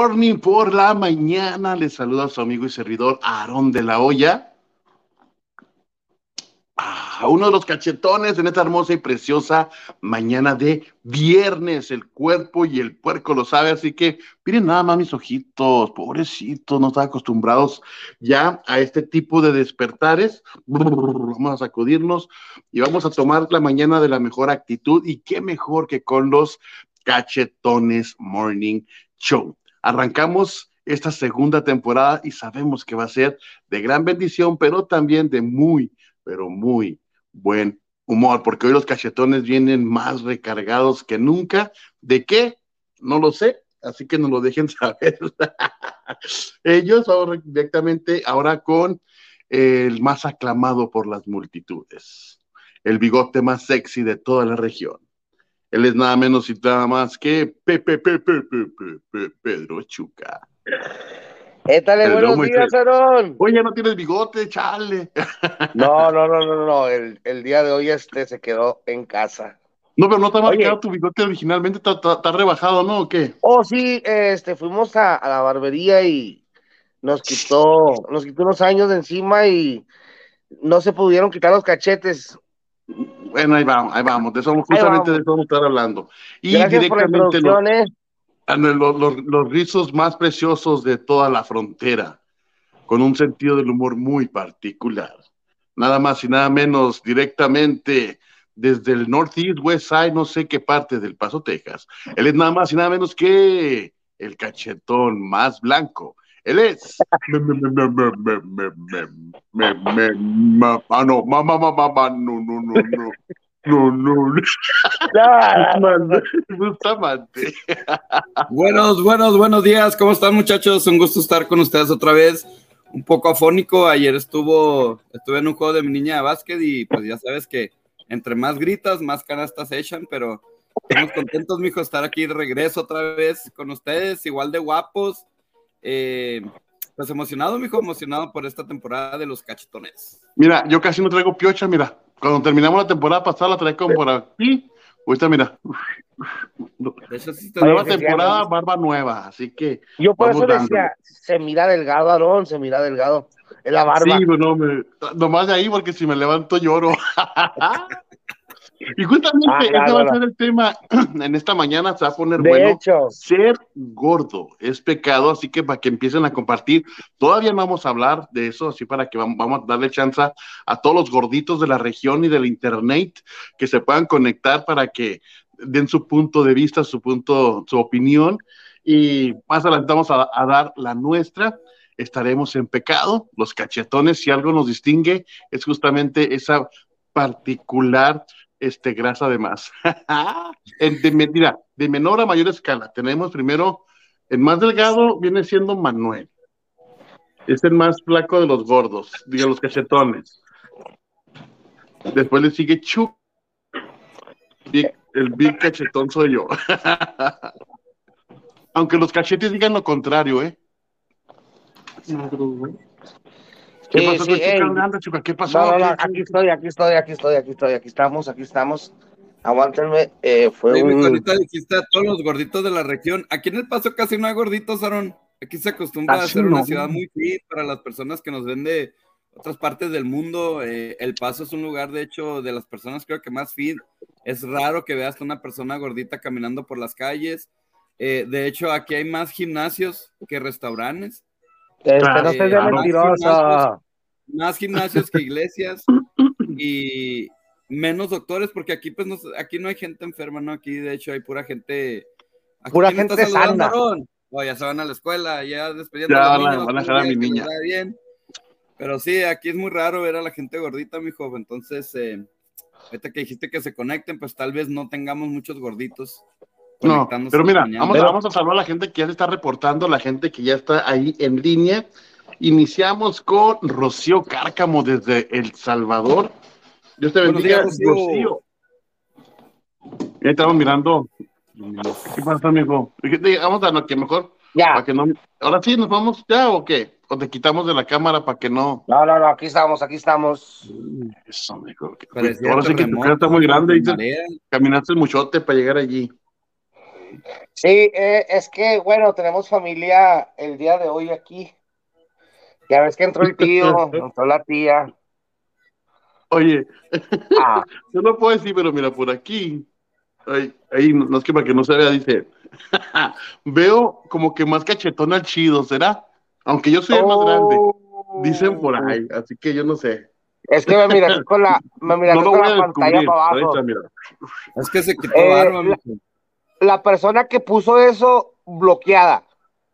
Morning por la mañana. Les saluda a su amigo y servidor Aarón de la Hoya. Ah, uno de los cachetones en esta hermosa y preciosa mañana de viernes. El cuerpo y el puerco lo sabe, así que miren nada más mis ojitos, pobrecitos, no están acostumbrados ya a este tipo de despertares. Vamos a sacudirnos y vamos a tomar la mañana de la mejor actitud y qué mejor que con los cachetones Morning Show. Arrancamos esta segunda temporada y sabemos que va a ser de gran bendición, pero también de muy, pero muy buen humor, porque hoy los cachetones vienen más recargados que nunca. ¿De qué? No lo sé, así que nos lo dejen saber. Ellos ahora directamente, ahora con el más aclamado por las multitudes, el bigote más sexy de toda la región. Él es nada menos y nada más que Pepe, Pepe, Pepe, Pedro Chuca. Étale, buenos días, Aarón. Oye, no tienes bigote, chale. No, no, no, no, no. El, el, día de hoy este se quedó en casa. No, pero no te ha marcado tu bigote originalmente, está rebajado, ¿no? ¿O qué? Oh, sí, este, fuimos a, a, la barbería y nos quitó, nos quitó unos años de encima y no se pudieron quitar los cachetes. Bueno, ahí vamos, ahí vamos, de eso, justamente de eso vamos a estar hablando. Y Gracias directamente introducción, eh. los, los, los, los rizos más preciosos de toda la frontera, con un sentido del humor muy particular. Nada más y nada menos directamente desde el Northeast West Side, no sé qué parte del Paso, Texas. Él es nada más y nada menos que el cachetón más blanco. Él es. Ah, no, mamá, mamá, mamá, no, no, no, no. No, no, no. Buenos, buenos, buenos días. ¿Cómo están, muchachos? Un gusto estar con ustedes otra vez. Un poco afónico. Ayer estuvo, estuve en un juego de mi niña de básquet y pues ya sabes que entre más gritas, más canastas echan, pero estamos contentos, mijo, estar aquí de regreso otra vez con ustedes, igual de guapos. Eh, pues emocionado, mijo, emocionado por esta temporada de los cachetones. Mira, yo casi no traigo piocha, mira. Cuando terminamos la temporada pasada, la traía como por aquí. Ahorita, mira. Eso sí te Nueva temporada, barba nueva, así que. Yo por eso vamos decía, se mira delgado, Aarón, se mira delgado. Es la barba. Sí, no, me, nomás de ahí, porque si me levanto lloro. y justamente Ah, ese va a ser el tema en esta mañana, se va a poner de bueno. hecho, Ser gordo es pecado, así que para que empiecen a compartir, todavía no vamos a hablar de eso, así para que vam- vamos a darle chance a todos los gorditos de la región y del internet que se puedan conectar para que den su punto de vista, su punto, su opinión, y más adelante vamos a, a dar la nuestra. Estaremos en pecado, los cachetones, si algo nos distingue, es justamente esa particular este, grasa de más. De, mira, de menor a mayor escala, tenemos primero, el más delgado viene siendo Manuel. Es el más flaco de los gordos, de los cachetones. Después le sigue Chuck. El big cachetón soy yo. Aunque los cachetes digan lo contrario, ¿eh? ¿Qué Sí, pasó sí, Chuca? ¿Qué pasó? no, no, no, ¿Qué- aquí estoy, aquí estoy, aquí estoy, aquí estoy, aquí estoy, aquí estamos. Aguántenme, eh, fue mijo, un... ahorita dijiste a todos los gorditos de la región. Aquí en El Paso casi no hay gorditos, Aaron. Aquí se acostumbra a ser una no. ciudad muy fit para las personas que nos ven de otras partes del mundo. Eh, el Paso es un lugar, de hecho, de las personas creo que más fit. Es raro que veas a una persona gordita caminando por las calles. Eh, de hecho, aquí hay más gimnasios que restaurantes, Este, Claro, no seas de claro. mentiroso. más gimnasios que iglesias y menos doctores, porque aquí pues no, aquí no hay gente enferma, ¿no? Aquí de hecho hay pura gente... aquí Pura ¿quién está gente saludando, sana. O ya se van a la escuela, ya despidiendo Ya a los van a- niños, van a dejar a mi niña. bien. Pero sí, aquí es muy raro ver a la gente gordita, mijo. Entonces, eh, ahorita que dijiste que se conecten, pues tal vez no tengamos muchos gorditos. No, pero mira, vamos, Pero- vamos a saludar a la gente que ya se está reportando, la gente que ya está ahí en línea. Iniciamos con Rocío Cárcamo desde El Salvador. Dios te bendiga, días, Rocío. Rocío. Ya estamos mirando. ¿Qué pasa, amigo? Vamos a lo que mejor, Ya, para que no. Ahora sí, ¿nos vamos ya o qué? ¿O te quitamos de la cámara para que no? no, no, no, aquí estamos, aquí estamos. Eso, amigo. Ahora sí que tu cara está muy grande. dices, marea. Caminaste muchote para llegar allí. Sí, eh, es que, bueno, tenemos familia el día de hoy aquí. Ya ves que entró el tío, entró la tía. Oye, Ah, yo no puedo decir, pero mira, por aquí, ahí, ahí no es que para que no se vea, dice, veo como que más cachetón al chido, ¿será? Aunque yo soy el más grande, Oh. dicen por ahí, así que yo no sé. Es que me miraste con la, me miraste No lo con la pantalla para Ahí abajo. está, mira. Es que se quitó Eh, barba, la-. La persona que puso eso, bloqueada.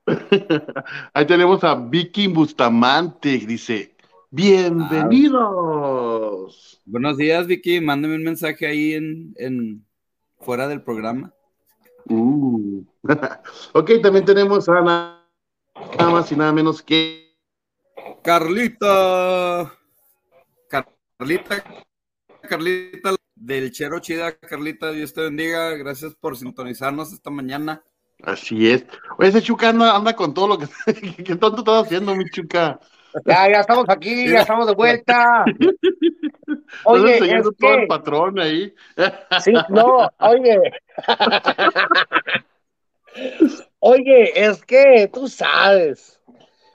Ahí tenemos a Vicky Bustamante, dice, bienvenidos. Buenos días, Vicky. Mándame un mensaje ahí en, en fuera del programa. Uh. ok, también tenemos a nada nada más y nada menos que Carlita. Carlita. Carlita del Chero Chida. Carlita, Dios te bendiga. Gracias por sintonizarnos esta mañana. Así es. Oye, ese Chuca anda, anda con todo lo que... ¿Qué tonto estás haciendo, mi Chuca? Ya, ya estamos aquí, ya estamos de vuelta. Estás Oye, es enseñando todo el patrón ahí. sí, no, oye. Oye, es que tú sabes,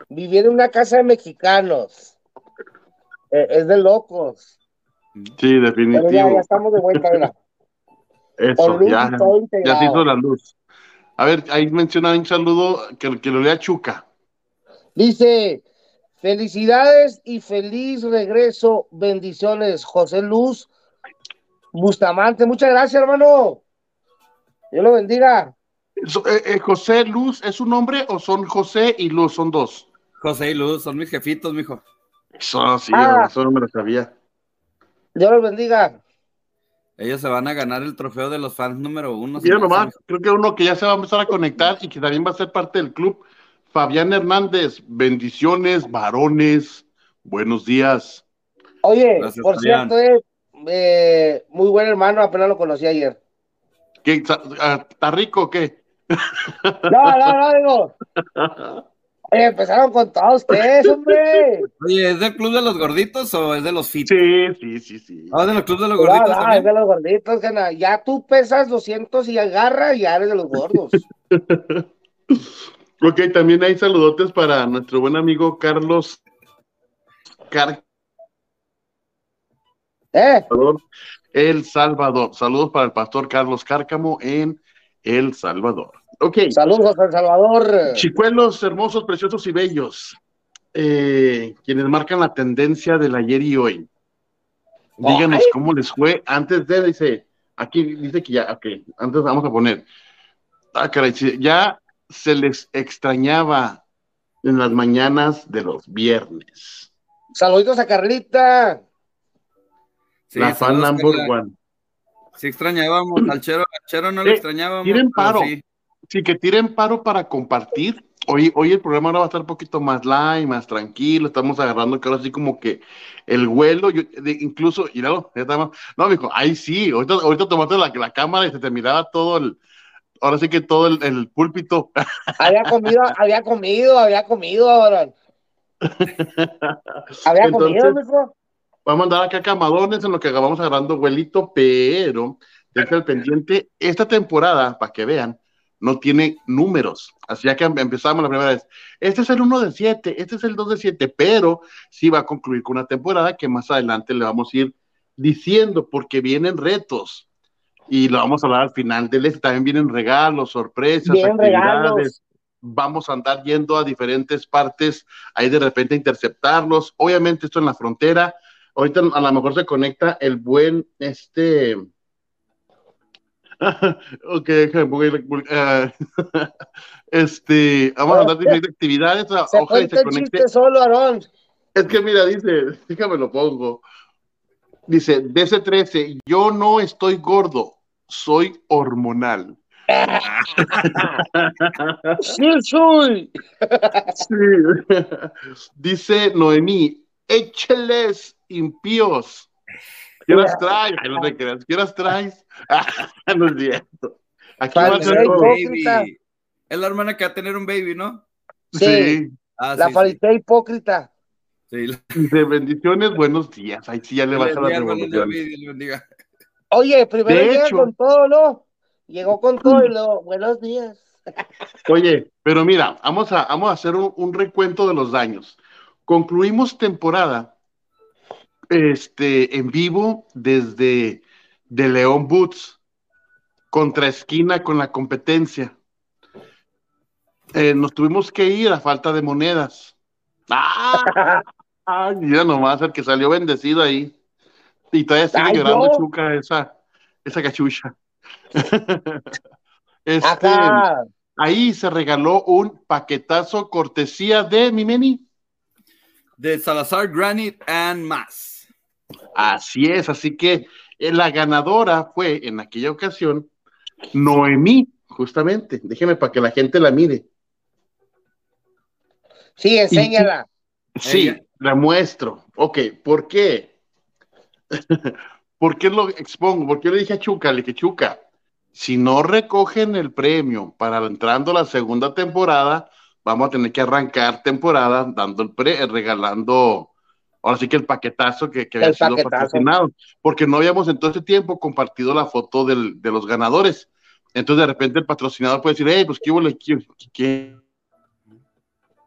vivir en una casa de mexicanos eh, es de locos. Sí, Pero ya, definitivo. ya estamos de vuelta. Con Eso, luz ya, ya se hizo la luz. A ver, ahí menciona un saludo que, que lo lea Chuca. Dice, felicidades y feliz regreso, bendiciones, José Luz Bustamante. Muchas gracias, hermano. Dios lo bendiga. So- eh, eh, José Luz, ¿es un nombre o son José y Luz? Son dos. José y Luz son mis jefitos, mijo. Eso sí, Ah. eso no me lo sabía. Dios los bendiga. Ellos se van a ganar el trofeo de los fans número uno. Mira nomás, creo que uno que ya se va a empezar a conectar y que también va a ser parte del club, Fabián Hernández. Bendiciones, varones. Buenos días. Oye, Gracias, por Fabián. cierto, eh, eh, muy buen hermano, apenas lo conocí ayer. ¿Qué, ¿Está rico o qué? No, no, no, digo. Oye, empezaron con todos ustedes, hombre. Oye, ¿es del club de los gorditos o es de los fit? Sí, sí, sí, sí. Ah, de los clubes de los No, gorditos no, es también. de los gorditos, gana. Ya tú pesas 200 y agarra y ya eres de los gordos. Ok, también hay saludotes para nuestro buen amigo Carlos Car ¿Eh? Salvador, El Salvador. Saludos para el pastor Carlos Cárcamo en El Salvador. Ok, Saludos a El Salvador. chicuelos hermosos, preciosos y bellos, eh, quienes marcan la tendencia del ayer y hoy. Díganos Ay. cómo les fue antes de, dice, aquí dice que ya, ok, antes vamos a poner, ah, caray, ya se les extrañaba en las mañanas de los viernes. Saluditos a Carlita. Sí, la fan number Carla. one. Sí extrañábamos al Chero, al Chero no lo Eh, extrañábamos. tiren pero paro. sí. Sí, que tiren paro para compartir. Hoy, hoy el programa ahora va a estar un poquito más light, más tranquilo. Estamos agarrando que ahora sí como que el vuelo, yo- de- incluso, y no, ya estamos, no, mijo, ahí sí, ahorita, ahorita tomaste la, la cámara y se te miraba todo el, ahora sí que todo el, el púlpito. Había comido, había comido, había comido, ahora. Había Entonces- comido, mijo. Vamos a andar acá camadones en lo que vamos agarrando vuelito, pero deja el pendiente. Esta temporada, para que vean, no tiene números. Así que em- empezamos la primera vez. Este es el 1 de 7, este es el 2 de 7, pero sí va a concluir con una temporada que más adelante le vamos a ir diciendo, porque vienen retos. Y lo vamos a hablar al final del este. También vienen regalos, sorpresas, Bien regalos. Vamos a andar yendo a diferentes partes, ahí de repente interceptarlos. Obviamente esto en la frontera. Ahorita a lo mejor se conecta el buen este. ok, déjame poner- ah, este, vamos a andar de diferentes actividades. Se Ojalá se conecte. solo, Aarón. Es que mira, dice, déjame lo pongo. Dice, DC13, yo no estoy gordo, soy hormonal. Sí, soy. Sí. Dice Noemí, écheles impíos. ¿Qué las traes? No te creas, ¿qué las traes? no es cierto. Aquí va a todo. hipócrita. Baby. Es la hermana que va a tener un baby, ¿no? Sí. Sí. Ah, La sí, farisea hipócrita. sí. sí. Dice, bendiciones, buenos días. Ahí sí ya le vas a la Dios bendiga, revolución. Dios bendiga. Oye, primero De llegan hecho- con todo, ¿no? Llegó con todo y luego, buenos días. Oye, pero mira, vamos a, vamos a hacer un, un recuento de los daños. Concluimos temporada este, en vivo desde de León Boots contra esquina con la competencia. Eh, nos tuvimos que ir a falta de monedas. ¡Ah! Ay, mira nomás el que salió bendecido ahí. Y todavía sigue Ay, llorando no. Chuca esa, esa cachucha. este, ahí se regaló un paquetazo cortesía de Mimeni. De Salazar Granite and más. Así es, así que eh, la ganadora fue en aquella ocasión Noemí, justamente. Déjeme para que la gente la mire. Sí, enséñala. Sí, Ella. la muestro. Ok, ¿por qué? ¿Por qué lo expongo? Porque yo le dije a Chuca, le dije, Chuca, si no recogen el premio para entrando la segunda temporada, vamos a tener que arrancar temporada dando el pre, regalando, ahora sí que el paquetazo que, que había El sido paquetazo. patrocinado, porque no habíamos en todo ese tiempo compartido la foto del- de los ganadores. Entonces de repente el patrocinador puede decir, hey, pues qué hubo, qué, qué-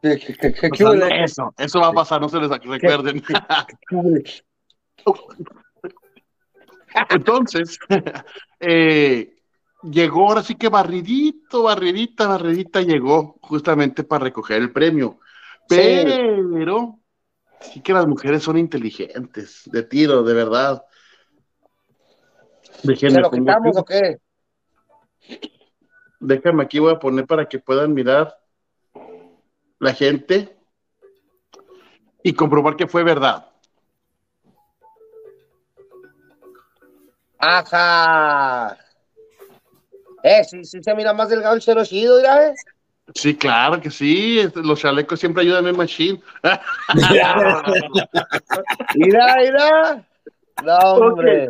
¿Qué- qué- qué- qué- o sea, no, eso, eso va a pasar, no se les recuerden. Entonces, eh, llegó ahora sí que barridito, barridita, barridita llegó justamente para recoger el premio. Pero sí que las mujeres son inteligentes, de tiro, de verdad. Déjenme, ¿Se lo quitamos aquí. o qué? Déjame aquí, voy a poner para que puedan mirar la gente y comprobar que fue verdad. Ajá. Eh, sí, sí se mira más delgado el cero chido, mira, eh. Sí, claro que sí, este, los chalecos siempre ayudan en Machine. Mira, mira. No, hombre.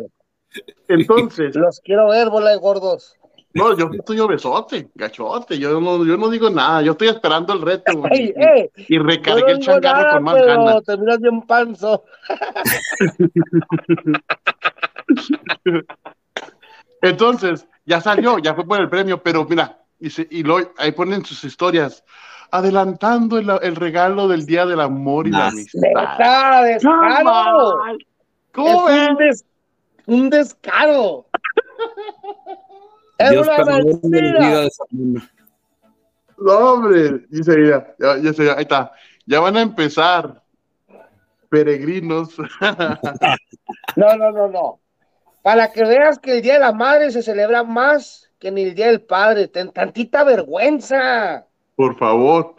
Entonces, Los quiero ver, bola de gordos. No, yo estoy obesote, gachote, yo no, yo no digo nada, yo estoy esperando el reto Ey, eh, y, recargué no el changarro nada, con más pero ganas. te miras bien panzo. Entonces, ya salió, ya fue por el premio, pero mira, y, se- y lo, ahí ponen sus historias, adelantando el, el regalo del Día del Amor y la Amistad. Descaro. Es ¿Cómo ves? un, des- un descaro. Es Dios una mentira. vida de esa mona. No, hombre, dice ya, ya se- ahí está, ya van a empezar, peregrinos. No, no, no, no. Para que veas que el Día de la Madre se celebra más que ni el Día del Padre. Ten tantita vergüenza. Por favor.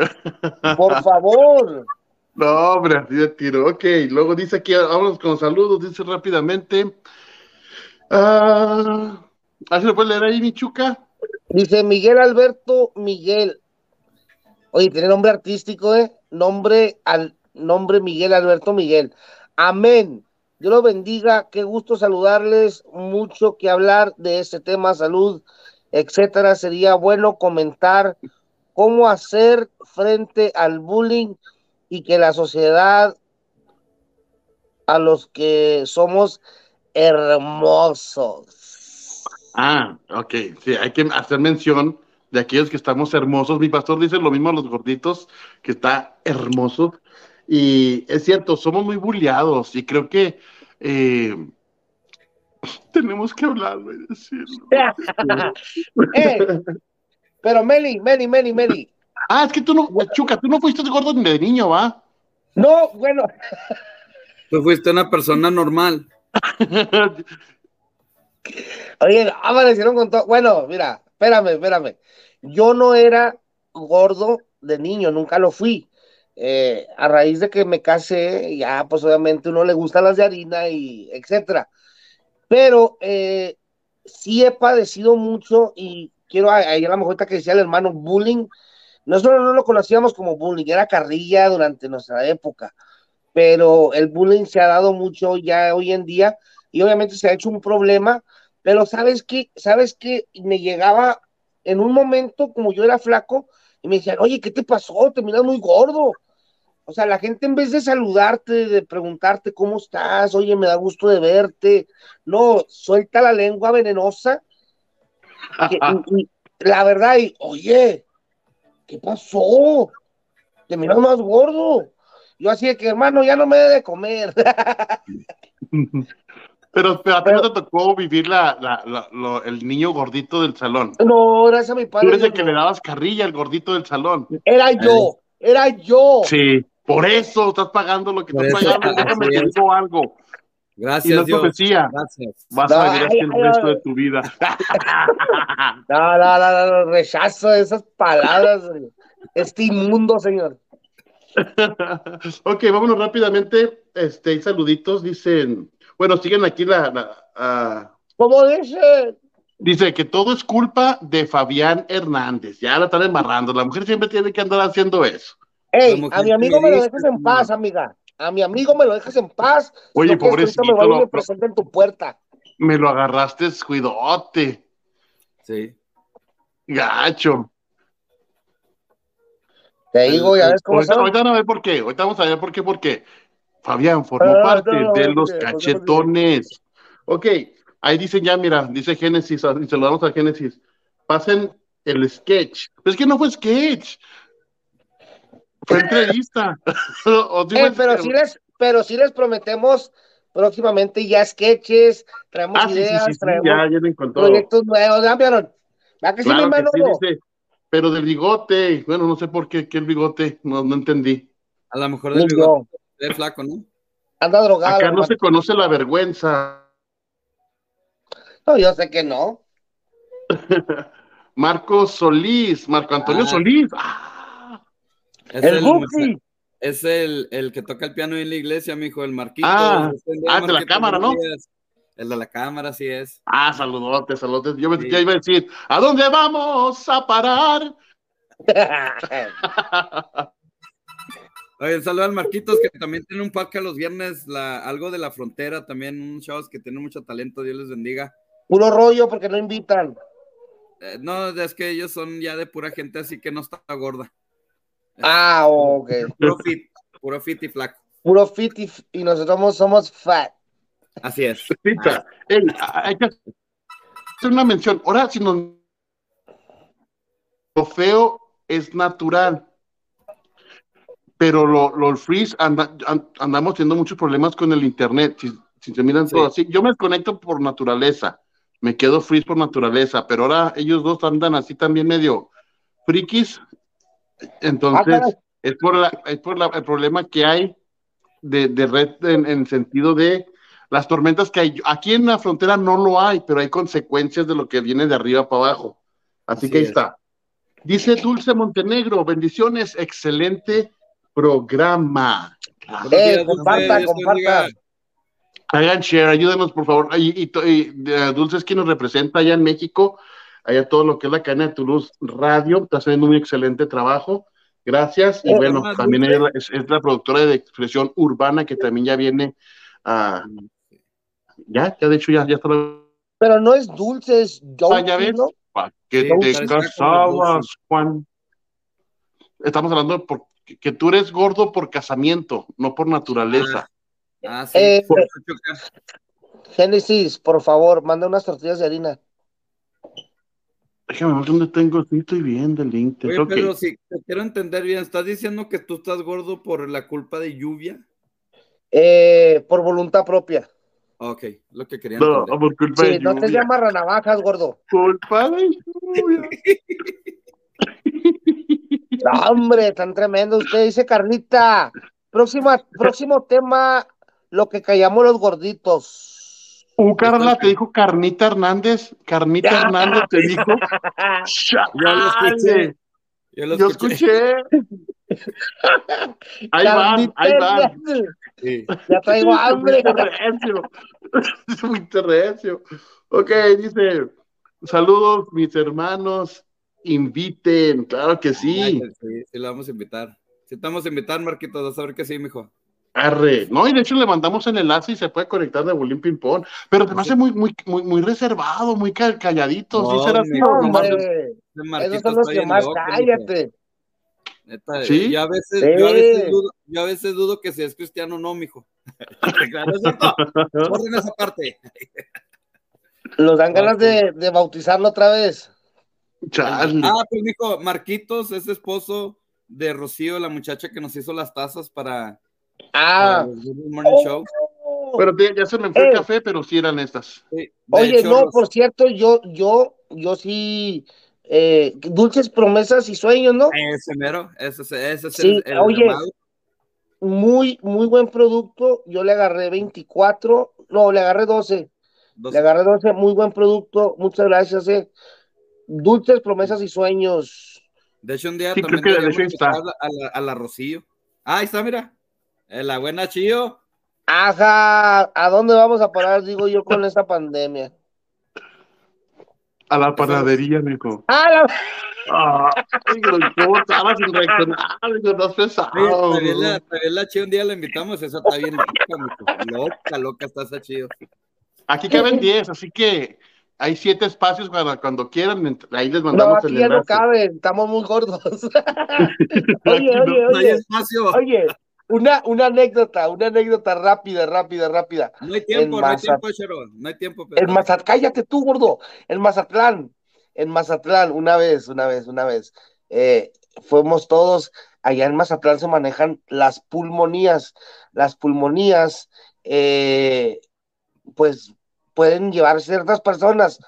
Por favor. No, hombre, así de tiro. Ok, luego dice aquí, vámonos con saludos, dice rápidamente. Ah, ¿Así lo puedes leer ahí, Michuca? Dice Miguel Alberto Miguel. Oye, tiene nombre artístico, ¿eh? Nombre al nombre Miguel Alberto Miguel. Amén. Dios los bendiga. Qué gusto saludarles. Mucho que hablar de este tema, salud, etcétera. Sería bueno comentar cómo hacer frente al bullying y que la sociedad a los que somos hermosos. Ah, ok, sí, hay que hacer mención de aquellos que estamos hermosos. Mi pastor dice lo mismo a los gorditos, que está hermoso. Y es cierto, somos muy bulleados y creo que eh, tenemos que hablarlo y decirlo. Eh, pero Meli, Meli, Meli, Meli. Ah, es que tú no, Chuca, tú no fuiste gordo ni de niño, ¿va? No, bueno, Tú fuiste una persona normal. oye, aparecieron con todo. Bueno, mira, espérame, espérame. Yo no era gordo de niño, nunca lo fui. Eh, a raíz de que me casé, ya pues obviamente uno le gustan las de harina y etcétera. Pero eh, sí he padecido mucho y quiero ahí a la mejor que decía el hermano bullying. Nosotros no lo conocíamos como bullying, era carrilla durante nuestra época. Pero el bullying se ha dado mucho ya hoy en día y obviamente se ha hecho un problema. Pero sabes qué, sabes qué, me llegaba en un momento como yo era flaco y me decían, oye, ¿qué te pasó? Te miras muy gordo. O sea, la gente en vez de saludarte, de preguntarte cómo estás, oye, me da gusto de verte, no, suelta la lengua venenosa Que- y- y la verdad, y, oye, ¿qué pasó? Te miras más gordo. Yo así de que, hermano, ya no me debe de comer. Pero, pero a ti no te tocó vivir la, la- la- lo- el niño gordito del salón. no, gracias a mi Tú padre. eres el que no. le dabas carrilla al gordito del salón. Era yo, era yo. Sí. Por eso estás pagando lo que Por estás eso, pagando. Déjame te es. digo algo. Y no Gracias, es Dios. profecía. Gracias. Vas No, a ay, el resto de tu vida. No, no, no, no, no, rechazo esas palabras. Este inmundo, señor. ok, vámonos rápidamente. Este, saluditos. Dicen, bueno, siguen aquí la, la, ah, ¿Cómo dice? Dice que todo es culpa de Fabián Hernández. Ya la están embarrando. La mujer siempre tiene que andar haciendo eso. Ey, a mi amigo me lo dejas en paz, amiga. A mi amigo me lo dejas en paz. Oye, No pobrecito, me lo- me presente en tu puerta. Me lo agarraste, cuidote. Sí. Gacho. Te digo, ya ves cómo Ahorita, ahorita van a ver por qué. Ahorita vamos a ver por qué. Porque Fabián formó Ah, parte no, de no, los no, no. cachetones. Ok, ahí dicen ya, mira, dice Génesis, y saludamos a Génesis. Pasen el sketch. Pero es que no fue sketch. Fue entrevista. Eh, pero sí les, pero sí les prometemos próximamente ya sketches, traemos Ah, sí, ideas, sí, sí, traemos ya proyectos nuevos, ¿ya vieron? ¿Va que Claro que hermano? sí, dice, pero del bigote, bueno, no sé por qué, qué el bigote, no, no entendí. A lo mejor del yo. bigote es flaco, ¿no? Anda drogado. Acá no se conoce la vergüenza. No, yo sé que no. Marco Solís, Marco Antonio Ah. Solís. Ah, Es El es el, el que toca el piano en la iglesia, mijo, el Marquito. Ah, ah, de la cámara, ¿no? El de la cámara, sí es. ah, saludotes, saludotes. Yo me- Sí. ya iba a decir, ¿a dónde vamos a parar? Oye, un saludo al Marquitos, que también tiene un podcast los viernes, la, algo de la frontera, también unos chavos que tienen mucho talento, Dios les bendiga. Puro rollo porque no invitan. Eh, no, es que ellos son ya de pura gente, así que no está gorda. Ah, ok. Puro fit, puro fit y flaco. Puro fit y, y nosotros somos, somos fat. Así es. Pita, ey, hay que hacer una mención. Ahora, si nos... Lo feo es natural. Pero lo, lo freeze anda- an- andamos teniendo muchos problemas con el internet. Si, si se miran Sí. todo así, yo me desconecto por naturaleza. Me quedo freeze por naturaleza. Pero ahora ellos dos andan así también medio frikis. Ah, Entonces, caray. es por, la, es por la- el problema que hay de, de red en, en el sentido de las tormentas que hay. Aquí en la frontera no lo hay, pero hay consecuencias de lo que viene de arriba para abajo. Así, Así que ahí es. está. Dice Dulce Montenegro, bendiciones, excelente programa. Eh, comparta. Hagan share, ayúdenos por favor. Y, y- y, eh, Dulce es quien nos representa allá en México, allá todo lo que es la cadena de Toulouse Radio, está haciendo un excelente trabajo. Gracias. Y Eh, bueno, Dulce. también es, es la productora de expresión urbana que también ya viene a. Ya, ya de hecho ya, ya está. la- Pero no es dulce, es Ah, ya ves. ¿no? ¿Para qué Sí, te casabas, Dulce. Juan? Estamos hablando de por- que tú eres gordo por casamiento, no por naturaleza. Ah, sí. Eh, por choca. Génesis, por favor, manda unas tortillas de harina. Déjame ver dónde tengo. Sí, estoy bien del link. Oye, Ok. pero si te quiero entender bien, ¿estás diciendo que tú estás gordo por la culpa de lluvia? Eh, por voluntad propia. Ok, lo que quería No, entender. por culpa Sí, de no te llamas ranavajas, gordo. Culpa de lluvia. No, hombre, tan tremendo. Usted dice, Carlita. Próxima, próximo tema, lo que callamos los gorditos. Uh, Carla, te dijo Carnita Hernández. Carnita Hernández te dijo. Ya lo escuché. Yo lo Yo escuché. escuché. Ahí van, ahí van. Sí. Ya traigo hambre. Es muy recio. Ok, dice, saludos mis hermanos, inviten, claro que sí. Sí, sí, lo vamos a invitar. Si te vamos a invitar, Marquitos, vas a ver que sí, mijo. Arre. No, y de hecho le mandamos el enlace y se puede conectar de Bolín Ping Pong, pero te me hace muy, muy, muy, muy reservado, muy ca- calladito, ¿sí No, será así? esos son los que más loco, mijo. cállate. Neta, ¿Sí? Yo a veces, Sí. yo a veces dudo, yo a veces dudo que si es cristiano o no, mijo. Claro, ¿es cierto? Orden esa parte. Nos dan ganas de, de bautizarlo otra vez. Chale. Ah, pues dijo, Marquitos es esposo de Rocío, la muchacha que nos hizo las tazas para Ah, Show. Pero ya se me fue el Eh. café, pero sí eran estas. Sí, Oye, hecho, no, por cierto, yo, yo, yo sí, eh, dulces promesas y sueños, ¿no? Ese mero, ese, es- ese es Sí, el, el oye. llamado. Muy, muy buen producto. Yo le agarré 24, no, le agarré 12. Dos- Le agarré 12, muy buen producto. Muchas gracias, eh. Dulces promesas y sueños. De hecho, un día Sí, también creo que de hecho está. a la, a la Rocío. Ah, ahí está, mira. Eh, la buena Chío. Ajá, ¿a dónde vamos a parar, digo yo, con esta pandemia? A la panadería, mijo. Ah, la- Ah, ay, pero ¿cómo estaba sin reaccionar? No es pesado. Oye, también ¿no? la, también la Chío un día la invitamos, esa está bien mijo. Loca, loca está esa Chío. Aquí caben 10, así que hay siete espacios para cuando quieran. Ahí les no, mandamos aquí el ya no enlace. cabe, estamos muy gordos. Oye, no- oye, No hay oye, espacio. oye, una, una anécdota, una anécdota rápida, rápida, rápida. No hay tiempo, en no hay tiempo, Chero. No hay tiempo. pero- En Mazatlán, cállate tú, gordo. En Mazatlán, en Mazatlán, una vez, una vez, una vez. eh, fuimos todos, allá en Mazatlán se manejan las pulmonías. Las pulmonías, eh, pues, pueden llevar ciertas personas.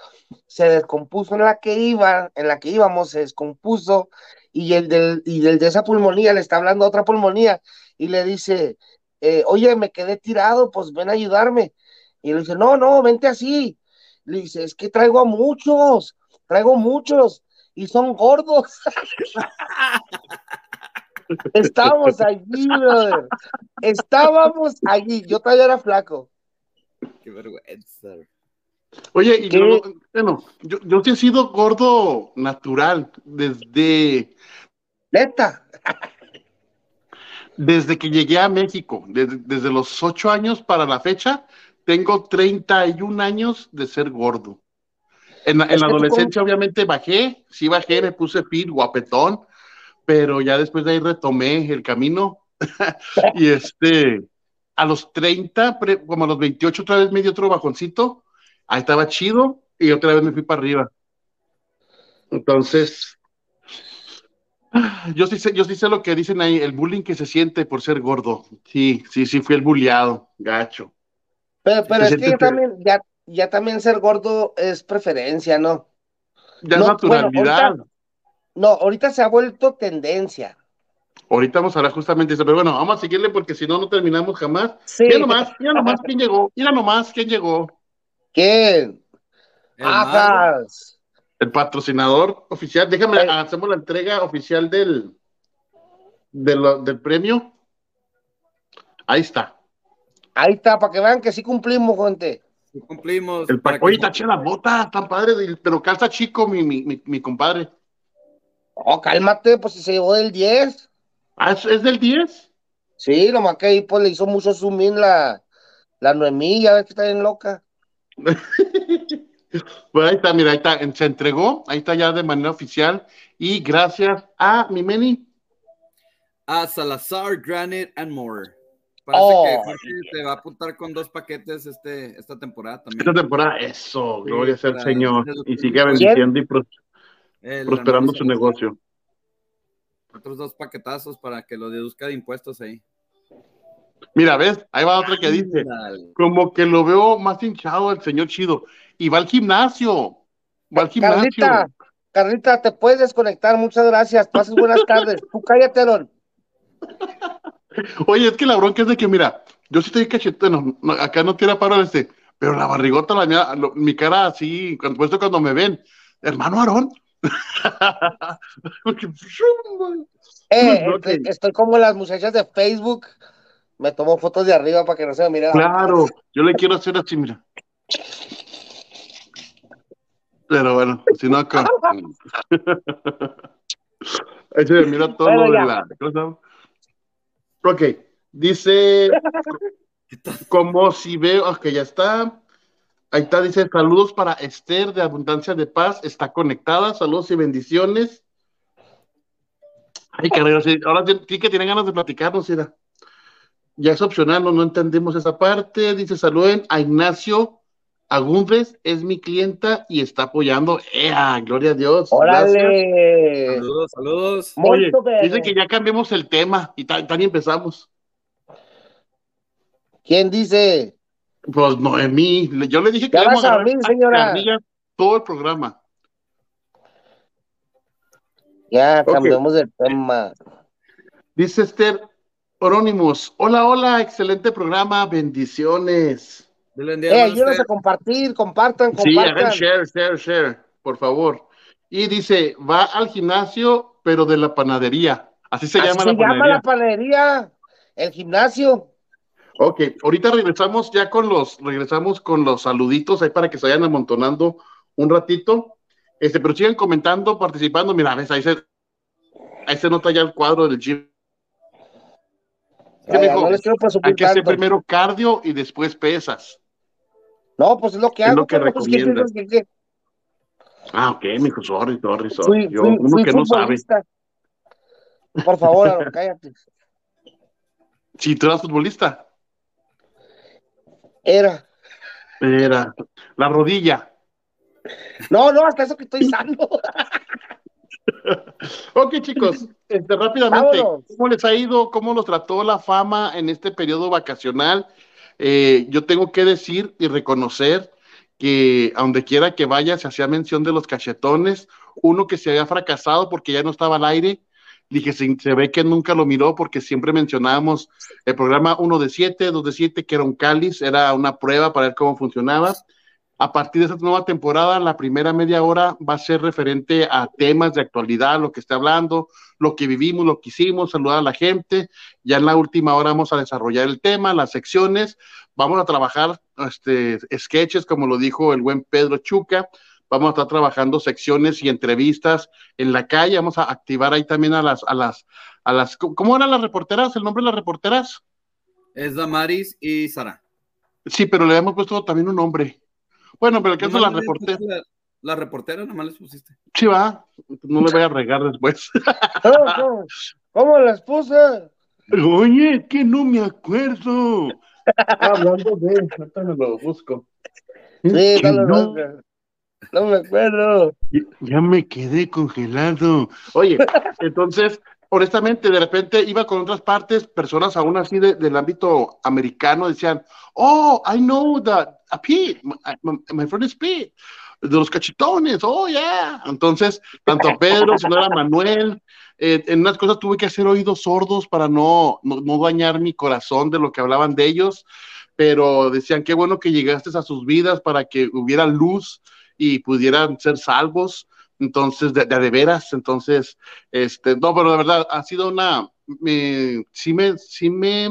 Se descompuso en la que iba, en la que íbamos, se descompuso, y el del, y el de esa pulmonía le está hablando a otra pulmonía, y le dice, eh, oye, me quedé tirado, pues ven a ayudarme. Y le dice, no, no, vente así. Le dice, es que traigo a muchos, traigo muchos, y son gordos. Estábamos allí, brother. Estábamos allí. Yo todavía era flaco. Qué vergüenza. Oye, y ¿Qué? yo, bueno, yo, yo sí he sido gordo natural desde, Neta. desde que llegué a México, desde, desde los ocho años para la fecha, tengo 31 años de ser gordo. En, la- en la adolescencia, obviamente, bajé, sí bajé, me puse fit, guapetón, pero ya después de ahí retomé el camino. y este, a los 30, pre- como a los 28, otra vez me dio otro bajoncito. Ahí estaba chido y otra vez me fui para arriba. Entonces, yo sí sé, yo sí sé lo que dicen ahí, el bullying que se siente por ser gordo. Sí, sí, sí, fui el bulleado, gacho. Pero, pero es que ya también, ya, ya también ser gordo es preferencia, ¿no? Ya No, es naturalidad. bueno, No, ahorita se ha vuelto tendencia. ahorita, vamos a hablar justamente de eso, pero bueno, vamos a seguirle porque si no, no terminamos jamás. Sí. Mira nomás, mira nomás quién llegó, mira nomás quién llegó. ¿Quién? Ajas. El patrocinador oficial, déjame, Ay. hacemos la entrega oficial del, del premio. Ahí está. Ahí está, para que vean que sí cumplimos, gente. Sí cumplimos. El Oye, que- está chida las botas, tan padres, y- pero calza chico mi, mi, mi, mi compadre. Oh, cálmate, pues si se llevó del 10. Ah, ¿es, es del 10? Sí, nomás que ahí pues le hizo mucho zoom in la, la Noemí, ya ves que está bien loca. Pues ahí está, mira, ahí está, se entregó, ahí está ya de manera oficial. Y gracias a mi Meni. A Salazar, Granite and More. Parece Oh. que Jorge se va a apuntar con dos paquetes este, esta temporada también. Esta temporada, eso, Sí, gloria sea al Señor. Y siga bendiciendo y pros- El prosperando su negocio. Otros dos paquetazos para que lo deduzca de impuestos ahí. Mira, ¿ves? Ahí va otra que dice, como que lo veo más hinchado el señor Chido. Y va al gimnasio. Va al gimnasio. Carlita, Carlita, te puedes desconectar, muchas gracias. Pases buenas tardes. Tú cállate, Aaron. Oye, es que la bronca es de que, mira, yo sí estoy cachetón, no, acá no tira paro este, pero la barrigota, la mía, lo- mi cara así, cuando, puesto cuando me ven, hermano Aarón. Eh, estoy como las muchachas de Facebook. Me tomo fotos de arriba para que no se me mire. la- claro, yo le quiero hacer así, mira. Pero bueno, si no acá. Ahí se me mira todo Bueno, lo de ya. la. ¿cómo se llama? Ok, dice como si veo, ok, ya está. Ahí está, dice saludos para Esther de Abundancia de Paz, está conectada, saludos y bendiciones. Ay, caray, sí, ahora sí sí que tienen ganas de platicarnos, mira. Ya es opcional, no, no entendemos esa parte. Dice saluden a Ignacio Agundres es mi clienta y está apoyando. ¡Ea! Gloria a Dios. ¡Órale! Saludos, saludos. Oye, dice que ya cambiemos el tema y tal, tal y empezamos. ¿Quién dice? Pues Noemí, yo le dije que íbamos a a abrir, señora. todo el programa. Ya, cambiamos de tema. Dice Esther Orónimos, hola, hola, excelente programa, bendiciones. Eh, usted. a compartir, compartan, Sí, hagan compartan. share, share, share, por favor. Y dice, va al gimnasio, pero de la panadería. Así se Así llama se la llama panadería. la panadería, el gimnasio. Ok, ahorita regresamos ya con los, regresamos con los saluditos ahí para que se vayan amontonando un ratito. Este, pero sigan comentando, participando. Mira, ves, ahí se, ahí se nota ya el cuadro del gym. Hay que hacer primero cardio y después pesas. No, pues es lo que Es hago. lo que pues, ¿qué recomiendas. piensas que- que- Ah, ok, mijo, sorry, sorry, sorry. Fui, Yo, fui- uno fui que no sabe. Por favor, Aaron, cállate. Si tú eras futbolista, Era. era la rodilla. No, no, hasta eso que estoy sano. Ok, chicos, este, rápidamente, Vámonos. ¿cómo les ha ido? ¿Cómo los trató la fama en este periodo vacacional? Eh, yo tengo que decir y reconocer que a donde quiera que vaya se hacía mención de los cachetones, uno que se había fracasado porque ya no estaba al aire, dije, se, se ve que nunca lo miró porque siempre mencionábamos el programa 1 de 7, 2 de 7, que era un cáliz, era una prueba para ver cómo funcionaba. A partir de esta nueva temporada, la primera media hora va a ser referente a temas de actualidad, lo que esté hablando, lo que vivimos, lo que hicimos, saludar a la gente. Ya en la última hora vamos a desarrollar el tema, las secciones. Vamos a trabajar este, sketches, como lo dijo el buen Pedro Chuca. Vamos a estar trabajando secciones y entrevistas en la calle. Vamos a activar ahí también a las, a las, a las, ¿cómo eran las reporteras? ¿El nombre de las reporteras? Es Damaris y Sara. Sí, pero le hemos puesto también un nombre. Bueno, pero el caso de reporteras. pusiste La, la reportera nomás les pusiste. Sí, va. No le voy a regar después. ¿Cómo, cómo? ¿Cómo la esposa? Oye, que no me acuerdo. Hablando de, ahorita me lo busco. Sí, no, no, no, no me acuerdo. ya- ya me quedé congelado. Oye, entonces, honestamente, de repente iba con otras partes, personas aún así de- del ámbito americano decían, oh, I know that, a Pete, my, friend is Pete, de los cachetones, oh, yeah. Entonces, tanto Pedro, si no era Manuel, eh, en unas cosas tuve que hacer oídos sordos para no, no, no dañar mi corazón de lo que hablaban de ellos, pero decían, qué bueno que llegaste a sus vidas para que hubiera luz y pudieran ser salvos. Entonces, de, de, de veras, entonces, este, no, pero de verdad, ha sido una, me, sí me, sí me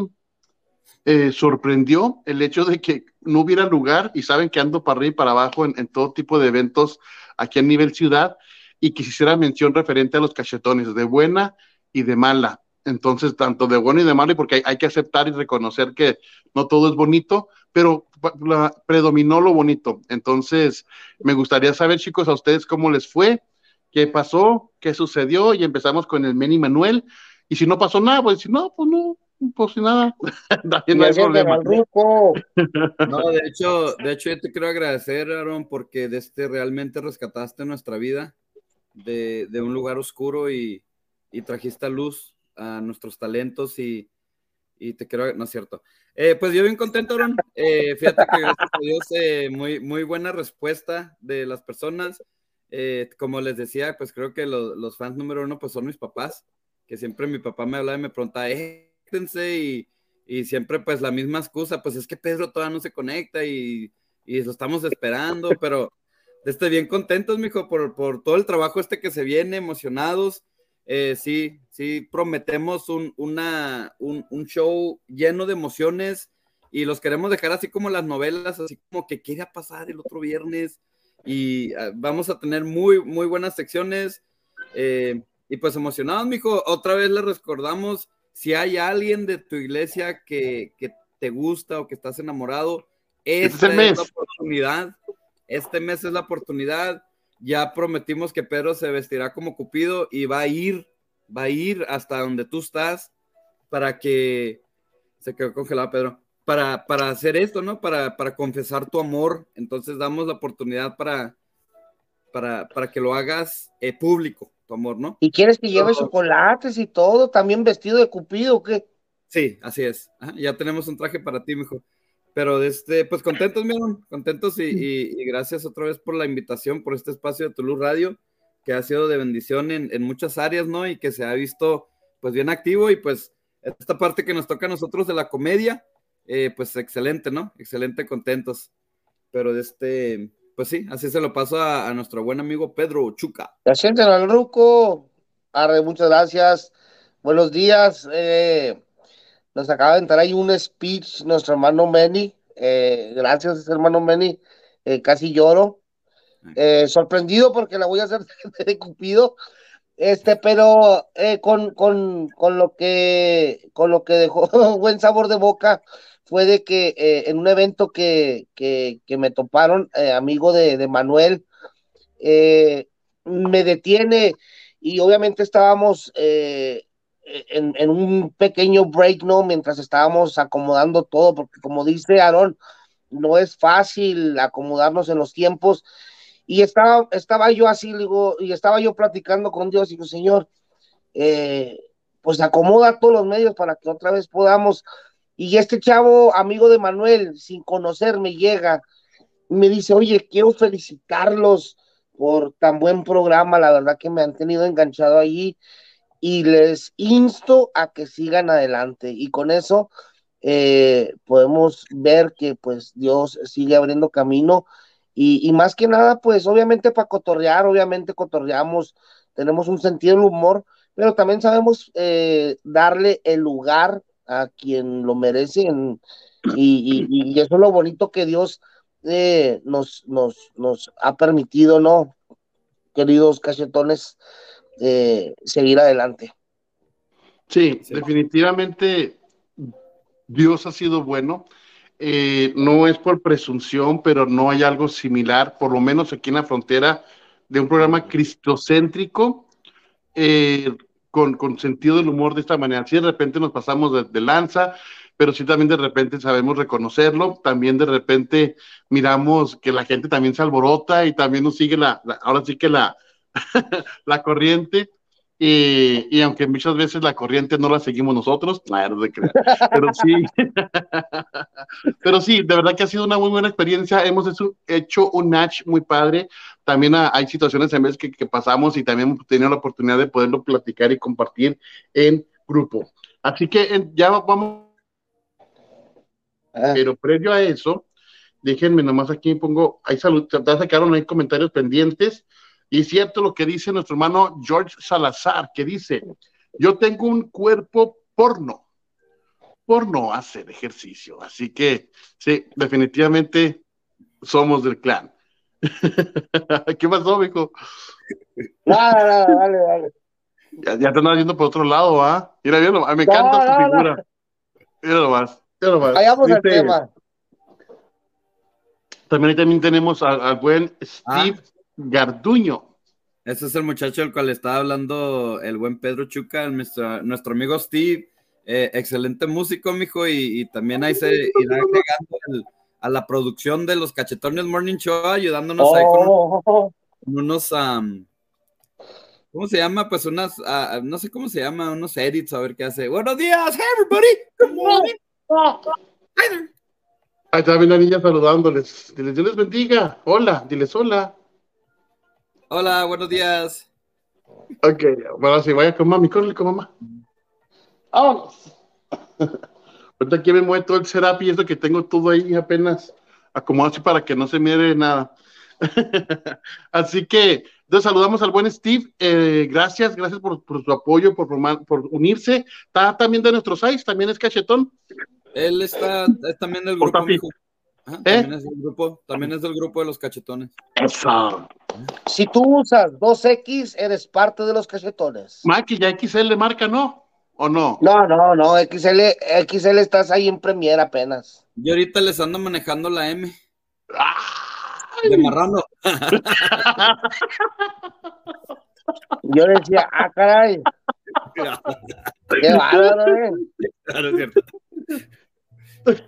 eh, sorprendió el hecho de que no hubiera lugar, y saben que ando para arriba y para abajo en, todo tipo de eventos aquí a nivel ciudad, y hiciera mención referente a los cachetones, de buena y de mala. Entonces, tanto de bueno y de malo, porque hay que aceptar y reconocer que no todo es bonito, pero la, predominó lo bonito. Entonces, me gustaría saber, chicos, a ustedes cómo les fue, qué pasó, qué sucedió, y empezamos con el Meni Manuel. Y si no pasó nada, pues si no, pues no, pues si nada, también no hay problema. No, de hecho, de hecho, yo te quiero agradecer, Aaron, porque de este realmente rescataste nuestra vida de, de un lugar oscuro y, y, trajiste a luz a nuestros talentos y, y te quiero, no es cierto. Eh, pues yo bien contento, Aaron. Eh, fíjate que gracias a Dios, eh, muy, muy buena respuesta de las personas. Eh, como les decía, pues creo que lo, los fans número uno pues son mis papás, que siempre mi papá me hablaba y me preguntaba, eh, y, y siempre pues la misma excusa, pues es que Pedro todavía no se conecta y, y lo estamos esperando, pero esté bien contentos, mijo, por, por todo el trabajo este que se viene, emocionados. Eh, sí, sí, prometemos un, una, un, un, show lleno de emociones y los queremos dejar así como las novelas, así como que quiere pasar el otro viernes y uh, vamos a tener muy, muy buenas secciones. Eh, y pues emocionados, mijo, otra vez les recordamos, si hay alguien de tu iglesia que, que te gusta o que estás enamorado, esta este es la oportunidad. Este mes es la oportunidad. Ya prometimos que Pedro se vestirá como Cupido y va a ir, va a ir hasta donde tú estás para que se quedó congelado, Pedro, para, para hacer esto, ¿no? Para, para confesar tu amor. Entonces damos la oportunidad para, para, para que lo hagas eh, público, tu amor, ¿no? ¿Y quieres que lleve chocolates y todo? ¿También vestido de cupido o qué? Sí, así es. ya tenemos un traje para ti, mijo. Pero este, pues contentos, mi contentos y, gracias otra vez por la invitación, por este espacio de Toulouse Radio, que ha sido de bendición en, en, muchas áreas, ¿no? Y que se ha visto pues bien activo y pues esta parte que nos toca a nosotros de la comedia, eh, pues excelente, ¿no? Excelente, contentos. Pero de este, pues sí, así se lo paso a, nuestro buen amigo Pedro Chuca. Gracias, al Ruco. Arre, muchas gracias. Buenos días. Eh, nos acaba de entrar ahí un speech nuestro hermano Manny. Eh, gracias, hermano Manny. casi lloro. sorprendido porque la voy a hacer de Cupido. Este, pero eh, con, con, con, lo que, con lo que dejó buen sabor de boca fue de que eh, en un evento que, que, que me toparon, eh, amigo de, de Manuel, me detiene y obviamente estábamos en, un pequeño break, ¿no? Mientras estábamos acomodando todo, porque como dice Aaron, no es fácil acomodarnos en los tiempos y estaba, estaba yo así, y estaba yo platicando con Dios, y digo, Señor, eh, pues acomoda todos los medios para que otra vez podamos. Y este chavo, amigo de Manuel, sin conocerme, llega y me dice, oye, quiero felicitarlos por tan buen programa, la verdad que me han tenido enganchado allí y les insto a que sigan adelante. Y con eso eh, podemos ver que pues Dios sigue abriendo camino y, más que nada, pues obviamente para cotorrear, obviamente cotorreamos, tenemos un sentido del humor, pero también sabemos eh, darle el lugar a quien lo merece y, eso es lo bonito que Dios eh, nos, nos, nos ha permitido, ¿no? Queridos cachetones, eh, seguir adelante. Sí, definitivamente Dios ha sido bueno. Eh, no es por presunción, pero no hay algo similar, por lo menos aquí en la frontera, de un programa cristocéntrico eh, con, con, sentido del humor de esta manera. Si de repente nos pasamos de, lanza, pero sí también de repente sabemos reconocerlo, también de repente miramos que la gente también se alborota y también nos sigue la, ahora sí que la, la corriente. Y, aunque muchas veces la corriente no la seguimos nosotros, pero sí, pero sí, de verdad que ha sido una muy buena experiencia. Hemos hecho, un match muy padre. También hay situaciones en vez que, que pasamos y también hemos tenido la oportunidad de poderlo platicar y compartir en grupo. Así que ya vamos. Ah. Pero previo a eso, déjenme nomás aquí pongo, hay salud, ya sacaron hay comentarios pendientes. Y es cierto lo que dice nuestro hermano George Salazar, que dice, yo tengo un cuerpo porno, porno hacer ejercicio. Así que, sí, definitivamente somos del clan. ¿Qué pasó, mijo? Dale, dale, dale. Ya, te andas yendo por otro lado, ¿ah? Mira, mira, me encanta tu figura. Mira nomás, mira nomás. Vayamos al tema. También, también tenemos al, buen ah. Garduño. Ese es el muchacho del cual estaba hablando el buen Pedro Chuca, nuestro, nuestro amigo Steve. Eh, excelente músico, mijo, y, y también ahí se irá agregando a la producción de los Cachetones Morning Show, ayudándonos ahí con, oh. unos, ¿cómo se llama? Pues unas, uh, no sé cómo se llama, unos edits, a ver qué hace. Buenos días, hey everybody, good morning. Hi there. Ahí está bien la niña saludándoles. Diles, Dios les bendiga. Hola, diles hola. Hola, buenos días. Ok, bueno, si vaya con mami, córrele con mamá. Vámonos. Ahorita aquí me mueve todo el setup y eso que tengo todo ahí apenas acomodado para que no se mire nada. así que entonces saludamos al buen Steve. Eh, gracias, gracias por, su apoyo, por, por unirse. Está también de nuestros sites, también es cachetón. Él está es también del grupo. ¿Eh? también, es del grupo, también es del grupo de los cachetones. Si tú usas 2X, eres parte de los cachetones. Maki, ya XL marca, ¿no? ¿O no? No, no, no, XL, XL estás ahí en Premiere apenas. Yo ahorita les ando manejando la M. De marrano. Yo decía, ah, caray. Qué bárbaro, eh. Claro, cierto.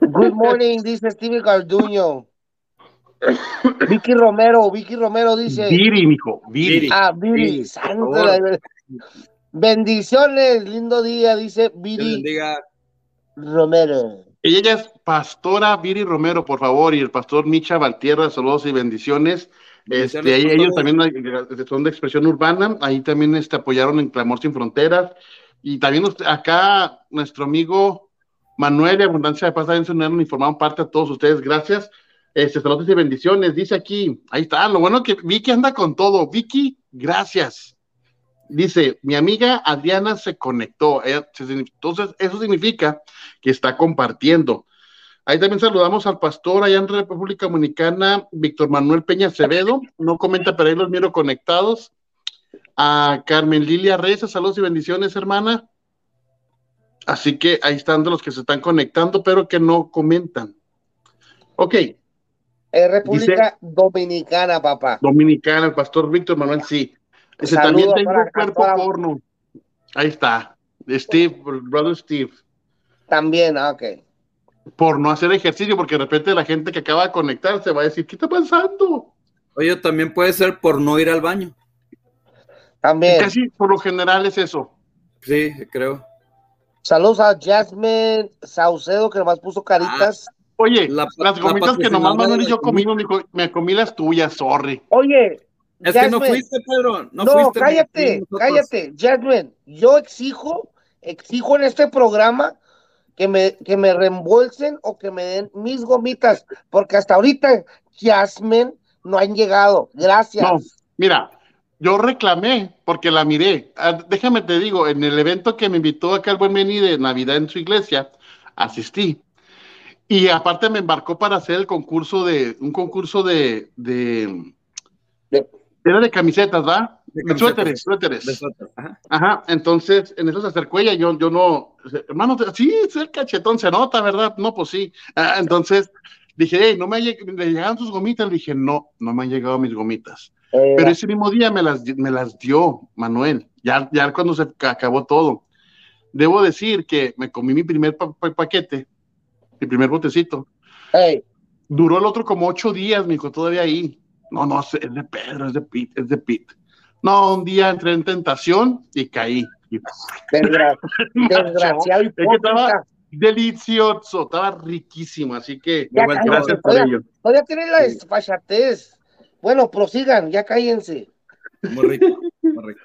Good morning, dice Steve Garduño. Vicky Romero, Vicky Romero dice. Viri, mijo, Viri. Ah, Viri, Bendiciones, lindo día, dice Viri bendiga. Romero. Ella es pastora Viri Romero, por favor, y el pastor Micha Valtierra, saludos y bendiciones. Este, ahí- ellos también son de expresión urbana, ahí también este, apoyaron en Clamor Sin Fronteras. Y también usted- acá nuestro amigo Manuel de Abundancia de Paz también se unieron y formaron parte a todos ustedes. Gracias. Este, saludos y bendiciones. Dice aquí, ahí está, lo bueno que Vicky anda con todo. Vicky, gracias. Dice, mi amiga Adriana se conectó. Ella- Entonces, eso significa que está compartiendo. Ahí también saludamos al pastor allá en República Dominicana, Víctor Manuel Peña Acevedo. No comenta, pero ahí los miro conectados. A Carmen Lilia Reyes, saludos y bendiciones, hermana. Así que ahí están de los que se están conectando, pero que no comentan. Ok, Es República Dominicana, papá. Dominicana, el pastor Víctor Manuel, sí. Dice, Saludos también tengo para- cuerpo para- porno. Ahí está. Steve, brother Steve. También, ah, ok. Por no hacer ejercicio, porque de repente la gente que acaba de conectarse va a decir, ¿qué está pasando? Oye, también puede ser por no ir al baño. También. Casi por lo general es eso. Sí, creo. Saludos a Jasmine Saucedo, que nomás puso caritas. Oye, La- las la gomitas que nomás Manuel y yo comimos, me, co- me comí las tuyas, sorry. Oye, Es que no Jasmine. fuiste, Pedro. No, No, fuiste. cállate, cállate, Jasmine. Yo exijo, exijo en este programa que me, que me reembolsen o que me den mis gomitas, porque hasta ahorita Jasmine no han llegado. Gracias. No, mira, yo reclamé porque la miré. Ah, déjame te digo, en el evento que me invitó acá el buen Meni de Navidad en su iglesia, asistí. Y aparte me embarcó para hacer el concurso de, un concurso de, de, De- era de camisetas, ¿va? De camisetas, suéteres, suéteres. De suéter, ajá. Ajá, entonces en eso se acercó ella, yo, yo no, hermano, sí, es el cachetón, se nota, ¿verdad? No, pues sí. Ah, entonces dije, hey, no me ha lleg- le llegaron tus gomitas, le dije, no, no me han llegado mis gomitas. Eh, Pero ese mismo día me las, me las dio Manuel, ya, ya cuando se ca- acabó todo. Debo decir que me comí mi primer pa- pa- paquete, mi primer botecito. hey, Duró el otro como ocho días, me dijo, todavía ahí. No, no, es de Pedro, es de Pete, es de Pete. No, un día entré en tentación y caí. Y- desgra- desgraciado Es que estaba delicioso, estaba riquísimo, así que Ya gracias por ello. todavía tienen la desfachatez. Bueno, prosigan, ya cállense. Muy rico. Muy rico.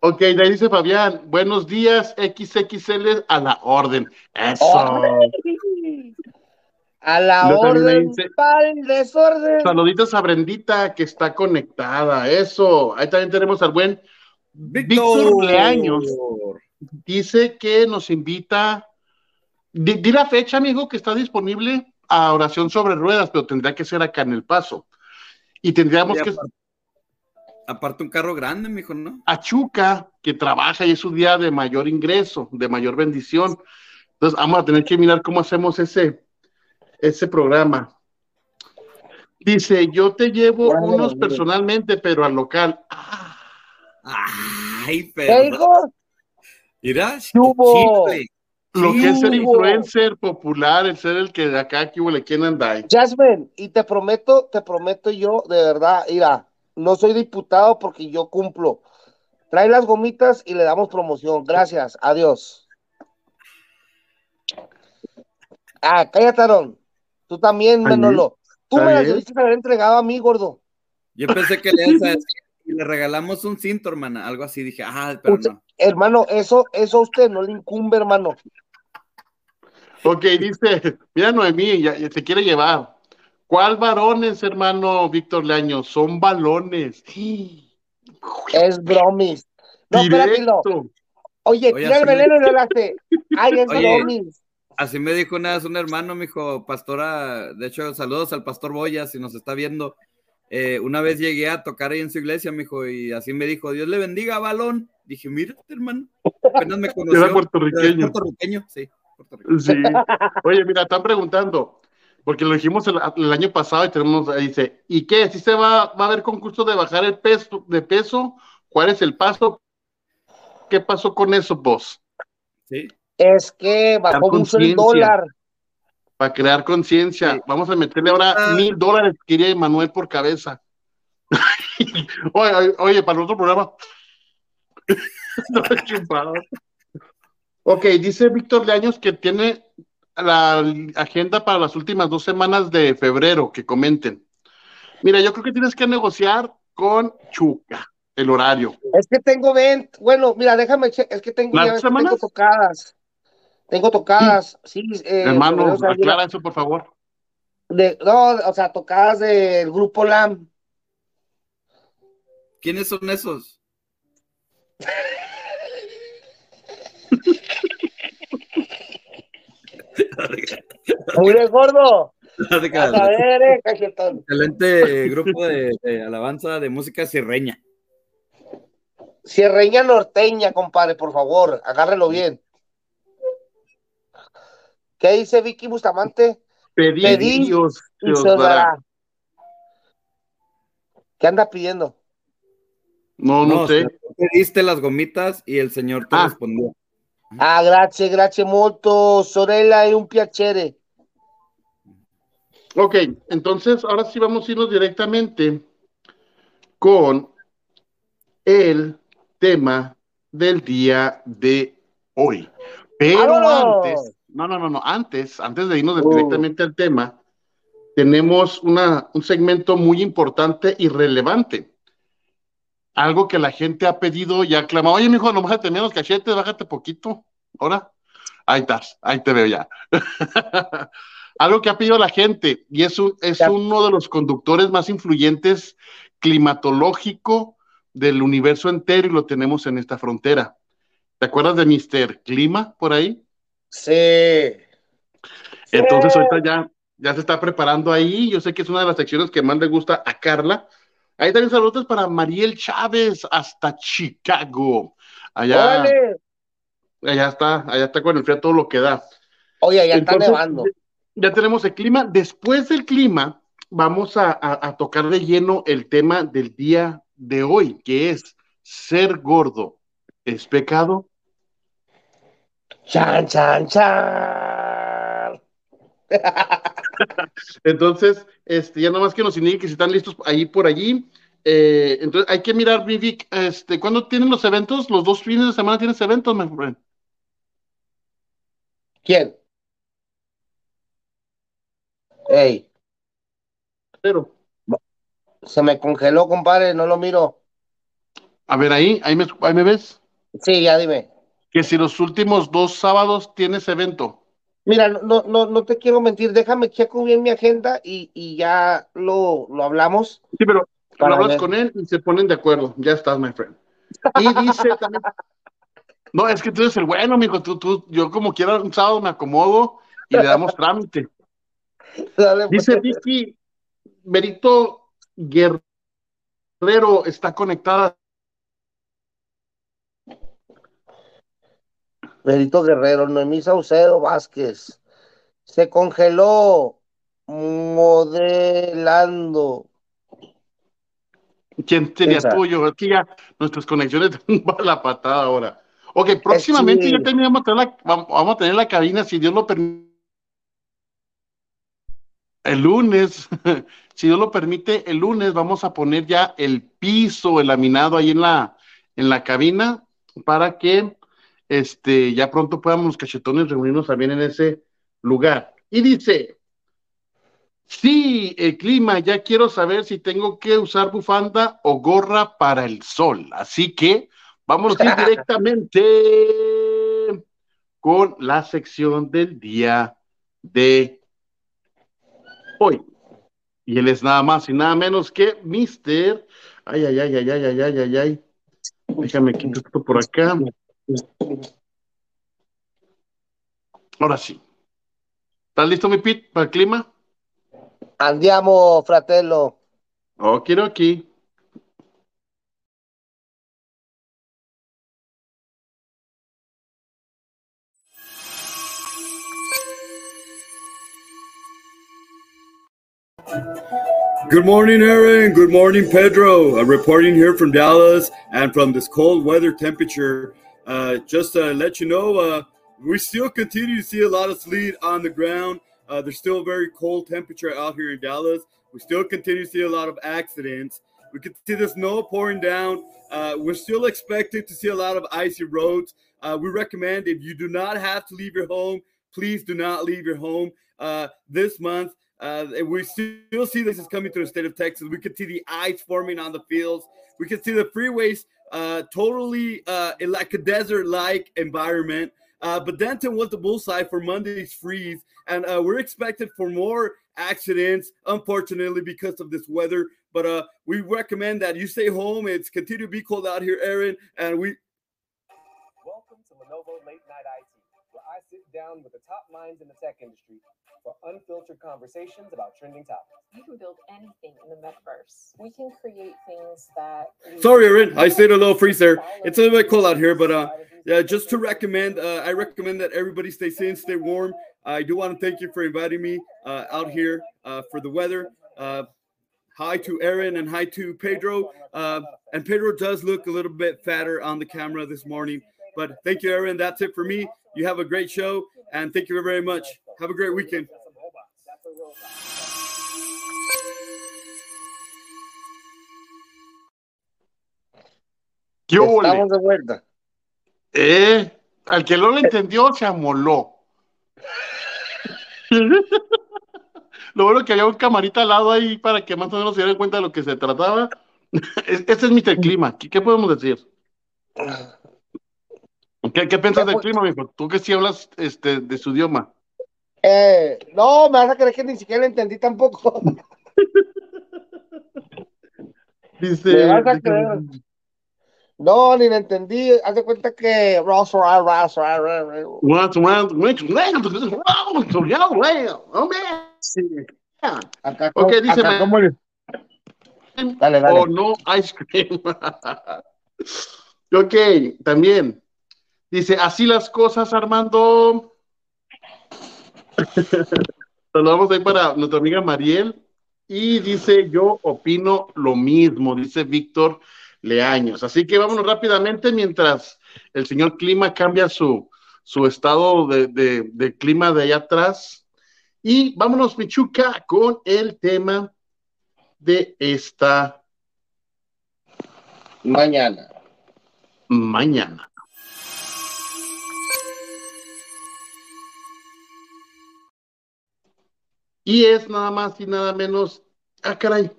Ok, de ahí dice Fabián, buenos días, XXL a la orden. Eso. ¡Órale! A la orden dice- el desorden. Saluditos a Brendita que está conectada. Eso. Ahí también tenemos al buen Víctor Leaños. Dice que nos invita. Di, di la fecha, amigo, que está disponible a oración sobre ruedas, pero tendría que ser acá en El Paso. Y tendríamos Y que aparte, un carro grande, mijo, ¿no? a Chuca, que trabaja y es su día de mayor ingreso, de mayor bendición. Entonces, vamos a tener que mirar cómo hacemos ese, ese programa. Dice, yo te llevo Bueno, unos mire. personalmente, pero al local. Ah, Ay, ¿Qué pero. Mira, ¿Qué hubo? chifle. Lo que es ser influencer popular, el ser el que de acá, que huele, ¿quién anda ahí? Jasmine, y te prometo, te prometo yo, de verdad, mira, no soy diputado porque yo cumplo. Trae las gomitas y le damos promoción. Gracias, adiós. Ah, cállate, Aaron. Tú también, Manolo. Tú me las debiste haber entregado a mí, gordo. Yo pensé que le, ibas a decir, y le regalamos un cinto, hermana. Algo así. Dije, ah, pero Usted- no. Hermano, eso, eso a usted no le incumbe, hermano. Ok, dice, mira Noemí, ya, ya se quiere llevar. ¿Cuál varones, hermano Víctor Leaño? Son balones. Es bromis. No, espérate, no. Directo. Oye, Oye, tira el veneno y le hace. Ay, es Oye. bromis. Así me dijo una vez un hermano, me dijo, pastora, de hecho, saludos al pastor Boya, si nos está viendo. Eh, una vez llegué a tocar ahí en su iglesia, me dijo, y así me dijo, Dios le bendiga, balón. Dije, mira, hermano, apenas me conoció. Era puertorriqueño. Es puertorriqueño, sí. Sí. Oye, mira, están preguntando, porque lo dijimos el, el año pasado y tenemos, ahí dice, ¿y qué? ¿Si se va, va a haber concurso de bajar el peso, de peso? ¿Cuál es el paso? ¿Qué pasó con eso, vos? Sí. Es que bajó mucho el dólar. Para crear conciencia. Sí. Vamos a meterle ahora Ah. mil dólares, quería Manuel por cabeza. oye, para el otro programa. No, chupado. Ok, dice Víctor Leaños que tiene la agenda para las últimas dos semanas de febrero, que comenten. Mira, yo creo que tienes que negociar con Chuca el horario. Es que tengo 20, bueno, mira, déjame, es que tengo, ¿Las ya tengo tocadas. Tengo tocadas, sí. eh, Hermano, febrero, o sea, aclara eso, por favor. de- no, o sea, tocadas del grupo LAM. ¿Quiénes son esos? Muy de gordo. A ver, Excelente eh, cachetón. grupo de, de alabanza de música sirreña. Sierreña norteña, compadre, por favor, agárrelo bien. ¿Qué dice Vicky Bustamante? Pedí, Pedí Dios Y dará. ¿Qué anda pidiendo? No, no, sé. tú pediste las gomitas y el señor te Ah. respondió. Ah, grazie, grazie molto, sorella, è un piacere. Ok, entonces ahora sí vamos a irnos directamente con el tema del día de hoy. Pero ¡Vámonos! antes, no, no, no, no, antes, antes de irnos Uh. directamente al tema, tenemos una, un segmento muy importante y relevante. Algo que la gente ha pedido y ha clamado, oye, mijo, no bájate menos cachetes, bájate poquito. Ahora, ahí estás, ahí te veo ya. Algo que ha pedido la gente y es, un, es uno de los conductores más influyentes climatológico del universo entero y lo tenemos en esta frontera. ¿Te acuerdas de Mr. Clima por ahí? Sí. Entonces Sí. ahorita ya, ya se está preparando ahí. Yo sé que es una de las secciones que más le gusta a Carla. Ahí también saludos para Mariel Chávez hasta Chicago. Allá, allá está, allá está con el frío todo lo que da. Oye, ya está nevando. Ya tenemos el clima. Después del clima, vamos a, a- a tocar de lleno el tema del día de hoy, que es ser gordo. ¿Es pecado? Chan, chan, chan. Entonces, este, ya nada más que nos indique que si están listos ahí por allí. Eh, entonces, hay que mirar, Vivic, este, ¿cuándo tienen los eventos? Los dos fines de semana tienes eventos, my friend. ¿Quién? Ey, Pero, se me congeló, compadre, no lo miro. a ver, ahí, ahí me, ahí me ves. Sí, ya dime. Que si los últimos dos sábados tienes evento. Mira, no, no, no te quiero mentir, déjame checo bien mi agenda y, y ya lo, lo hablamos. Sí, pero lo hablas ver. con él y se ponen de acuerdo. Ya estás, my friend. Y dice también. No, es que tú eres el bueno, mijo. Tú, tú, yo como quiera un sábado me acomodo y le damos trámite. Dale, pues. Dice Vicky, Berito Guerrero está conectada. Benito Guerrero, Noemí Saucedo Vázquez. Se congeló modelando. ¿Quién sería Esa. tú? Yo es que ya nuestras conexiones van a la patada ahora. Ok, próximamente sí. ya vamos vamos a tener la cabina, si Dios lo permite. El lunes, si Dios lo permite, el lunes vamos a poner ya el piso, el laminado ahí en la, en la cabina para que este, ya pronto podamos los cachetones reunirnos también en ese lugar. Y dice, sí, el clima, ya quiero saber si tengo que usar bufanda o gorra para el sol. Así que vamos a ir directamente con la sección del día de hoy. Y él es nada más y nada menos que Mister. Ay, ay, ay, ay, ay, ay, ay, ay, ay. Déjame quitar esto por acá. Ahora sí. ¿Estás listo, mi Pete, para el clima? Andiamo, fratello. Quiero. Good morning, Aaron. Good morning, Pedro. I'm reporting here from Dallas and from this cold weather temperature. Uh, just to let you know, uh, we still continue to see a lot of sleet on the ground. Uh, there's still a very cold temperature out here in Dallas. We still continue to see a lot of accidents. We can see the snow pouring down. Uh, we're still expected to see a lot of icy roads. Uh, we recommend if you do not have to leave your home, please do not leave your home uh, this month. Uh, we still see this is coming to the state of Texas. We can see the ice forming on the fields. We can see the freeways uh, totally uh, like a desert-like environment. Uh, but Denton was the bullseye for Monday's freeze, and uh, we're expected for more accidents, unfortunately, because of this weather. But uh, we recommend that you stay home. It's continue to be cold out here, Aaron, and we. Welcome to Lenovo Late Night IT, where I sit down with the top minds in the tech industry for unfiltered conversations about trending topics. You can build anything in the metaverse. We can create things that. Sorry, Aaron, I stayed a little freeze there. It's a little bit cold out here, but uh, yeah, just to recommend, uh, I recommend that everybody stay safe, stay warm. I do want to thank you for inviting me uh, out here uh, for the weather. Uh, hi to Aaron and hi to Pedro. Uh, and Pedro does look a little bit fatter on the camera this morning. But thank you, Aaron. That's it for me. You have a great show, and thank you very much. Have a great weekend. ¿Qué? Estamos de vuelta. Eh, al que no lo entendió, se amoló. Lo bueno que había un camarita al lado ahí para que más o menos se dieran cuenta de lo que se trataba. Es- Este es Mr. Clima. ¿Qué, qué podemos decir? ¿Qué, qué piensas del clima, mijo? Tú que sí hablas este, de su idioma. Eh, no, me vas a creer que ni siquiera lo entendí tampoco. Dice, Me vas a creer. No, ni lo entendí. Haz de cuenta que. What's wrong? What's wrong? What's wrong? Man. Sí. Yeah. Acá, Ok, dice, acá como le- Dale, dale. o no ice cream. ok, también. Dice, así las cosas, Armando. Saludamos ahí para nuestra amiga Mariel. Y dice, yo opino lo mismo, dice Víctor Leaños. Así que vámonos rápidamente mientras el señor Clima cambia su, su estado de, de- de clima de allá atrás. Y vámonos, Michuca, con el tema de esta Mañana. mañana. Y es nada más y nada menos. Ah, caray.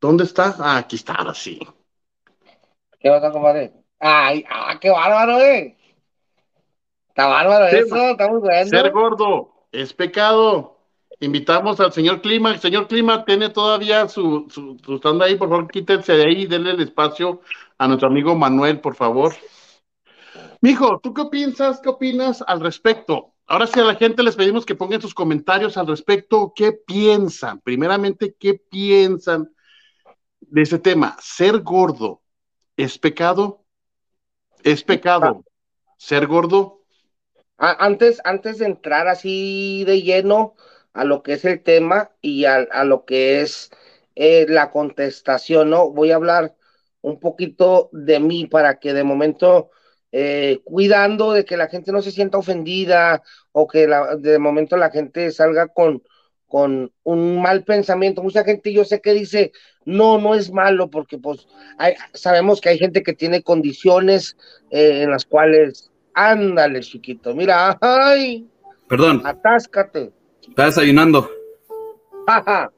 ¿Dónde está? Ah, aquí está, ahora sí. ¿Qué vas a compadre? Ay, ah, qué bárbaro, eh. Está bárbaro Sí, eso, está muy bueno. Ser gordo es pecado. Invitamos al señor Clima. El señor Clima tiene todavía su, su, su stand ahí. Por favor, quítense de ahí y denle el espacio a nuestro amigo Manuel, por favor. Mijo, ¿tú qué piensas? ¿Qué opinas al respecto? Ahora sí a la gente les pedimos que pongan sus comentarios al respecto. ¿Qué piensan? Primeramente, ¿qué piensan de ese tema? ¿Ser gordo es pecado? ¿Es pecado ser gordo? Antes, antes de entrar así de lleno a lo que es el tema y a, a lo que es eh, la contestación, ¿no? Voy a hablar un poquito de mí para que de momento, eh, cuidando de que la gente no se sienta ofendida o que la- de momento la gente salga con, con un mal pensamiento. Mucha gente yo sé que dice, no, no es malo porque pues hay- sabemos que hay gente que tiene condiciones eh, en las cuales, ándale chiquito, mira, ay, Perdón, atáscate. está desayunando. Ajá.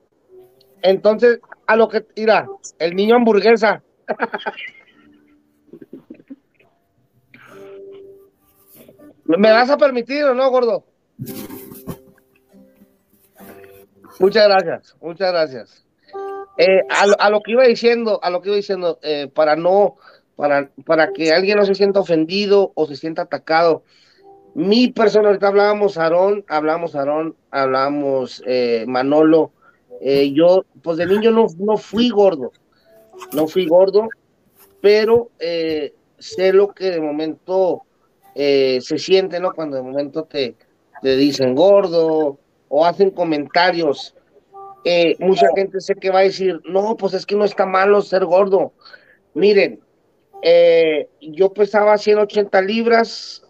Entonces, a lo que, mira, el niño hamburguesa. ¿Me vas a permitir o no, gordo? Muchas gracias, muchas gracias. Eh, a, a lo que iba diciendo, a lo que iba diciendo, eh, para no, para, para que alguien no se sienta ofendido o se sienta atacado. Mi persona, hablábamos Aarón, hablábamos Aarón, hablábamos eh, Manolo. eh, yo, pues de niño no, no fui gordo, no fui gordo, pero sé lo que de momento eh, se siente, ¿no? Cuando de momento te, te dicen gordo o hacen comentarios. Eh, mucha gente sé que va a decir, no, pues es que no está malo ser gordo. Miren, eh, yo pesaba 180 libras,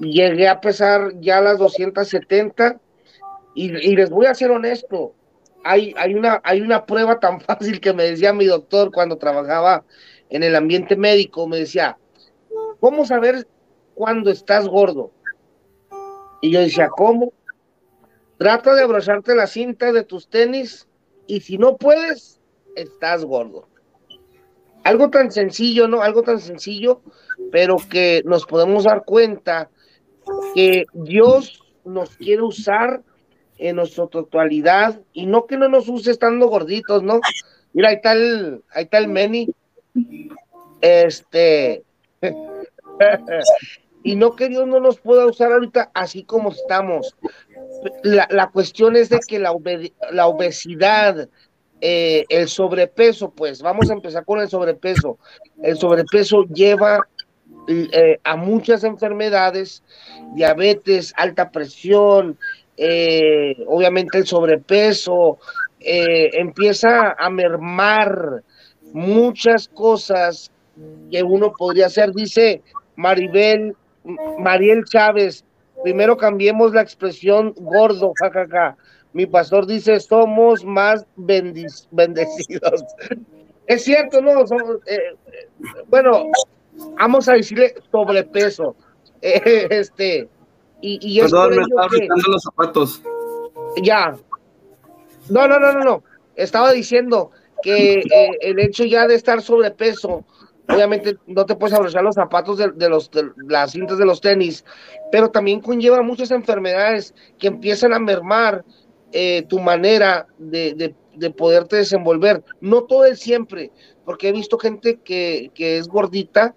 llegué a pesar ya las 270 y, y les voy a ser honesto, hay, hay, una, hay una prueba tan fácil que me decía mi doctor cuando trabajaba en el ambiente médico, me decía, ¿cómo saber cuando estás gordo? Y yo decía, ¿cómo? Trata de abrocharte la cinta de tus tenis y si no puedes, estás gordo. Algo tan sencillo, ¿no? Algo tan sencillo, pero que nos podemos dar cuenta que Dios nos quiere usar en nuestra totalidad y no que no nos use estando gorditos, ¿no? Mira, ahí está el, ahí está el Meni. Este. y no que Dios no nos pueda usar ahorita así como estamos. La, la cuestión es de que la, la obesidad, eh, el sobrepeso, pues vamos a empezar con el sobrepeso. El sobrepeso lleva eh, a muchas enfermedades, diabetes, alta presión, eh, obviamente el sobrepeso, empieza a mermar muchas cosas que uno podría hacer. Dice Maribel, Mariel Chávez, primero cambiemos la expresión gordo, jajaja. Mi pastor dice, somos más bendecidos. es cierto, ¿no? Eh, bueno, vamos a decirle sobrepeso. este, y, y es Perdón, me estaba que... los zapatos. Ya. No, no, no, no, no. Estaba diciendo que eh, el hecho ya de estar sobrepeso, obviamente no te puedes abrochar los zapatos de, los de las cintas de los tenis, pero también conlleva muchas enfermedades que empiezan a mermar eh, tu manera de, de, de, poderte desenvolver. No todo el siempre, porque he visto gente que, que es gordita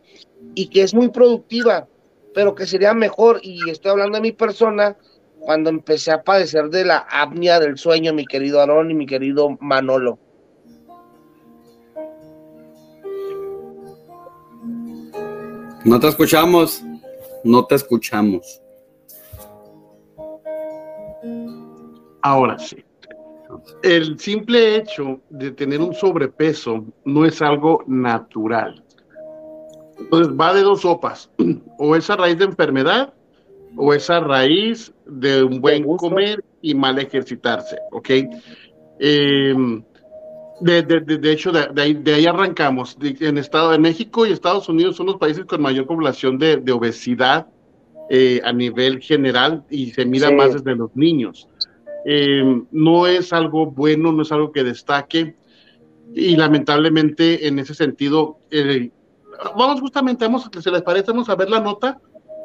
y que es muy productiva, pero que sería mejor, y estoy hablando de mi persona, cuando empecé a padecer de la apnea del sueño, mi querido Aarón y mi querido Manolo. No te escuchamos, no te escuchamos. Ahora sí. El simple hecho de tener un sobrepeso no es algo natural. Entonces va de dos sopas, o esa raíz de enfermedad o esa raíz de un buen comer y mal ejercitarse, ¿ok? Eh, de, de, de, hecho, de, ahí, de ahí arrancamos. en Estado de México y Estados Unidos son los países con mayor población de, obesidad eh, a nivel general y se mira sí. más desde los niños. Eh, no es algo bueno, no es algo que destaque y lamentablemente en ese sentido eh, vamos justamente, vamos, si les parece, vamos a ver la nota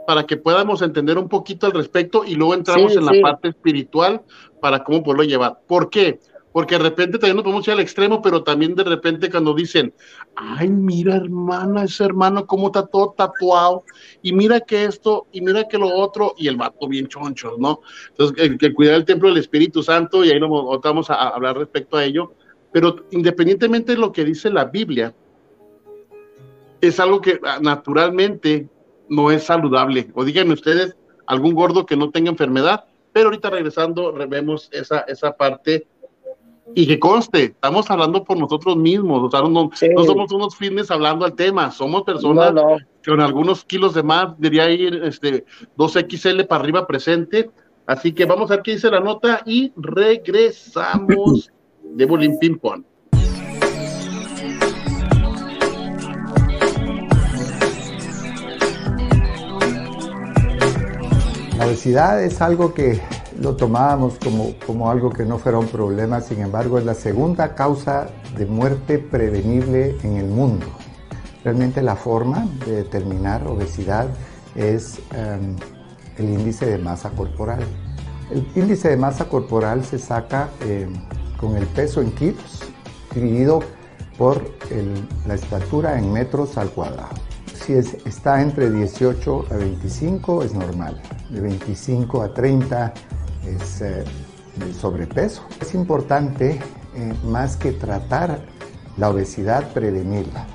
para que podamos entender un poquito al respecto y luego entramos sí, en sí. la parte espiritual para cómo poderlo llevar. ¿Por qué? Porque de repente también nos podemos ir al extremo, pero también de repente cuando dicen, ay, mira hermana, ese hermano cómo está todo tatuado, y mira que esto, y mira que lo otro, y el vato bien choncho, ¿no? Entonces, el, el cuidar el templo del Espíritu Santo, y ahí nos vamos a, a hablar respecto a ello, pero independientemente de lo que dice la Biblia, es algo que ah, naturalmente no es saludable. O díganme ustedes algún gordo que no tenga enfermedad, pero ahorita regresando vemos esa, esa parte y que conste, estamos hablando por nosotros mismos, o sea, no, sí. no somos unos fitness hablando al tema, somos personas no, no. con algunos kilos de más, diría ir este, 2XL para arriba presente, así que vamos a ver qué dice la nota y regresamos de Bolín Ping Pong. La obesidad es algo que lo tomábamos como, como algo que no fuera un problema, sin embargo es la segunda causa de muerte prevenible en el mundo. Realmente la forma de determinar obesidad es um, el índice de masa corporal. El índice de masa corporal se saca eh, con el peso en kilos dividido por el, la estatura en metros al cuadrado si es, está entre 18 a 25 es normal, de 25 a 30 es eh, sobrepeso. Es importante, eh, más que tratar la obesidad, prevenirla.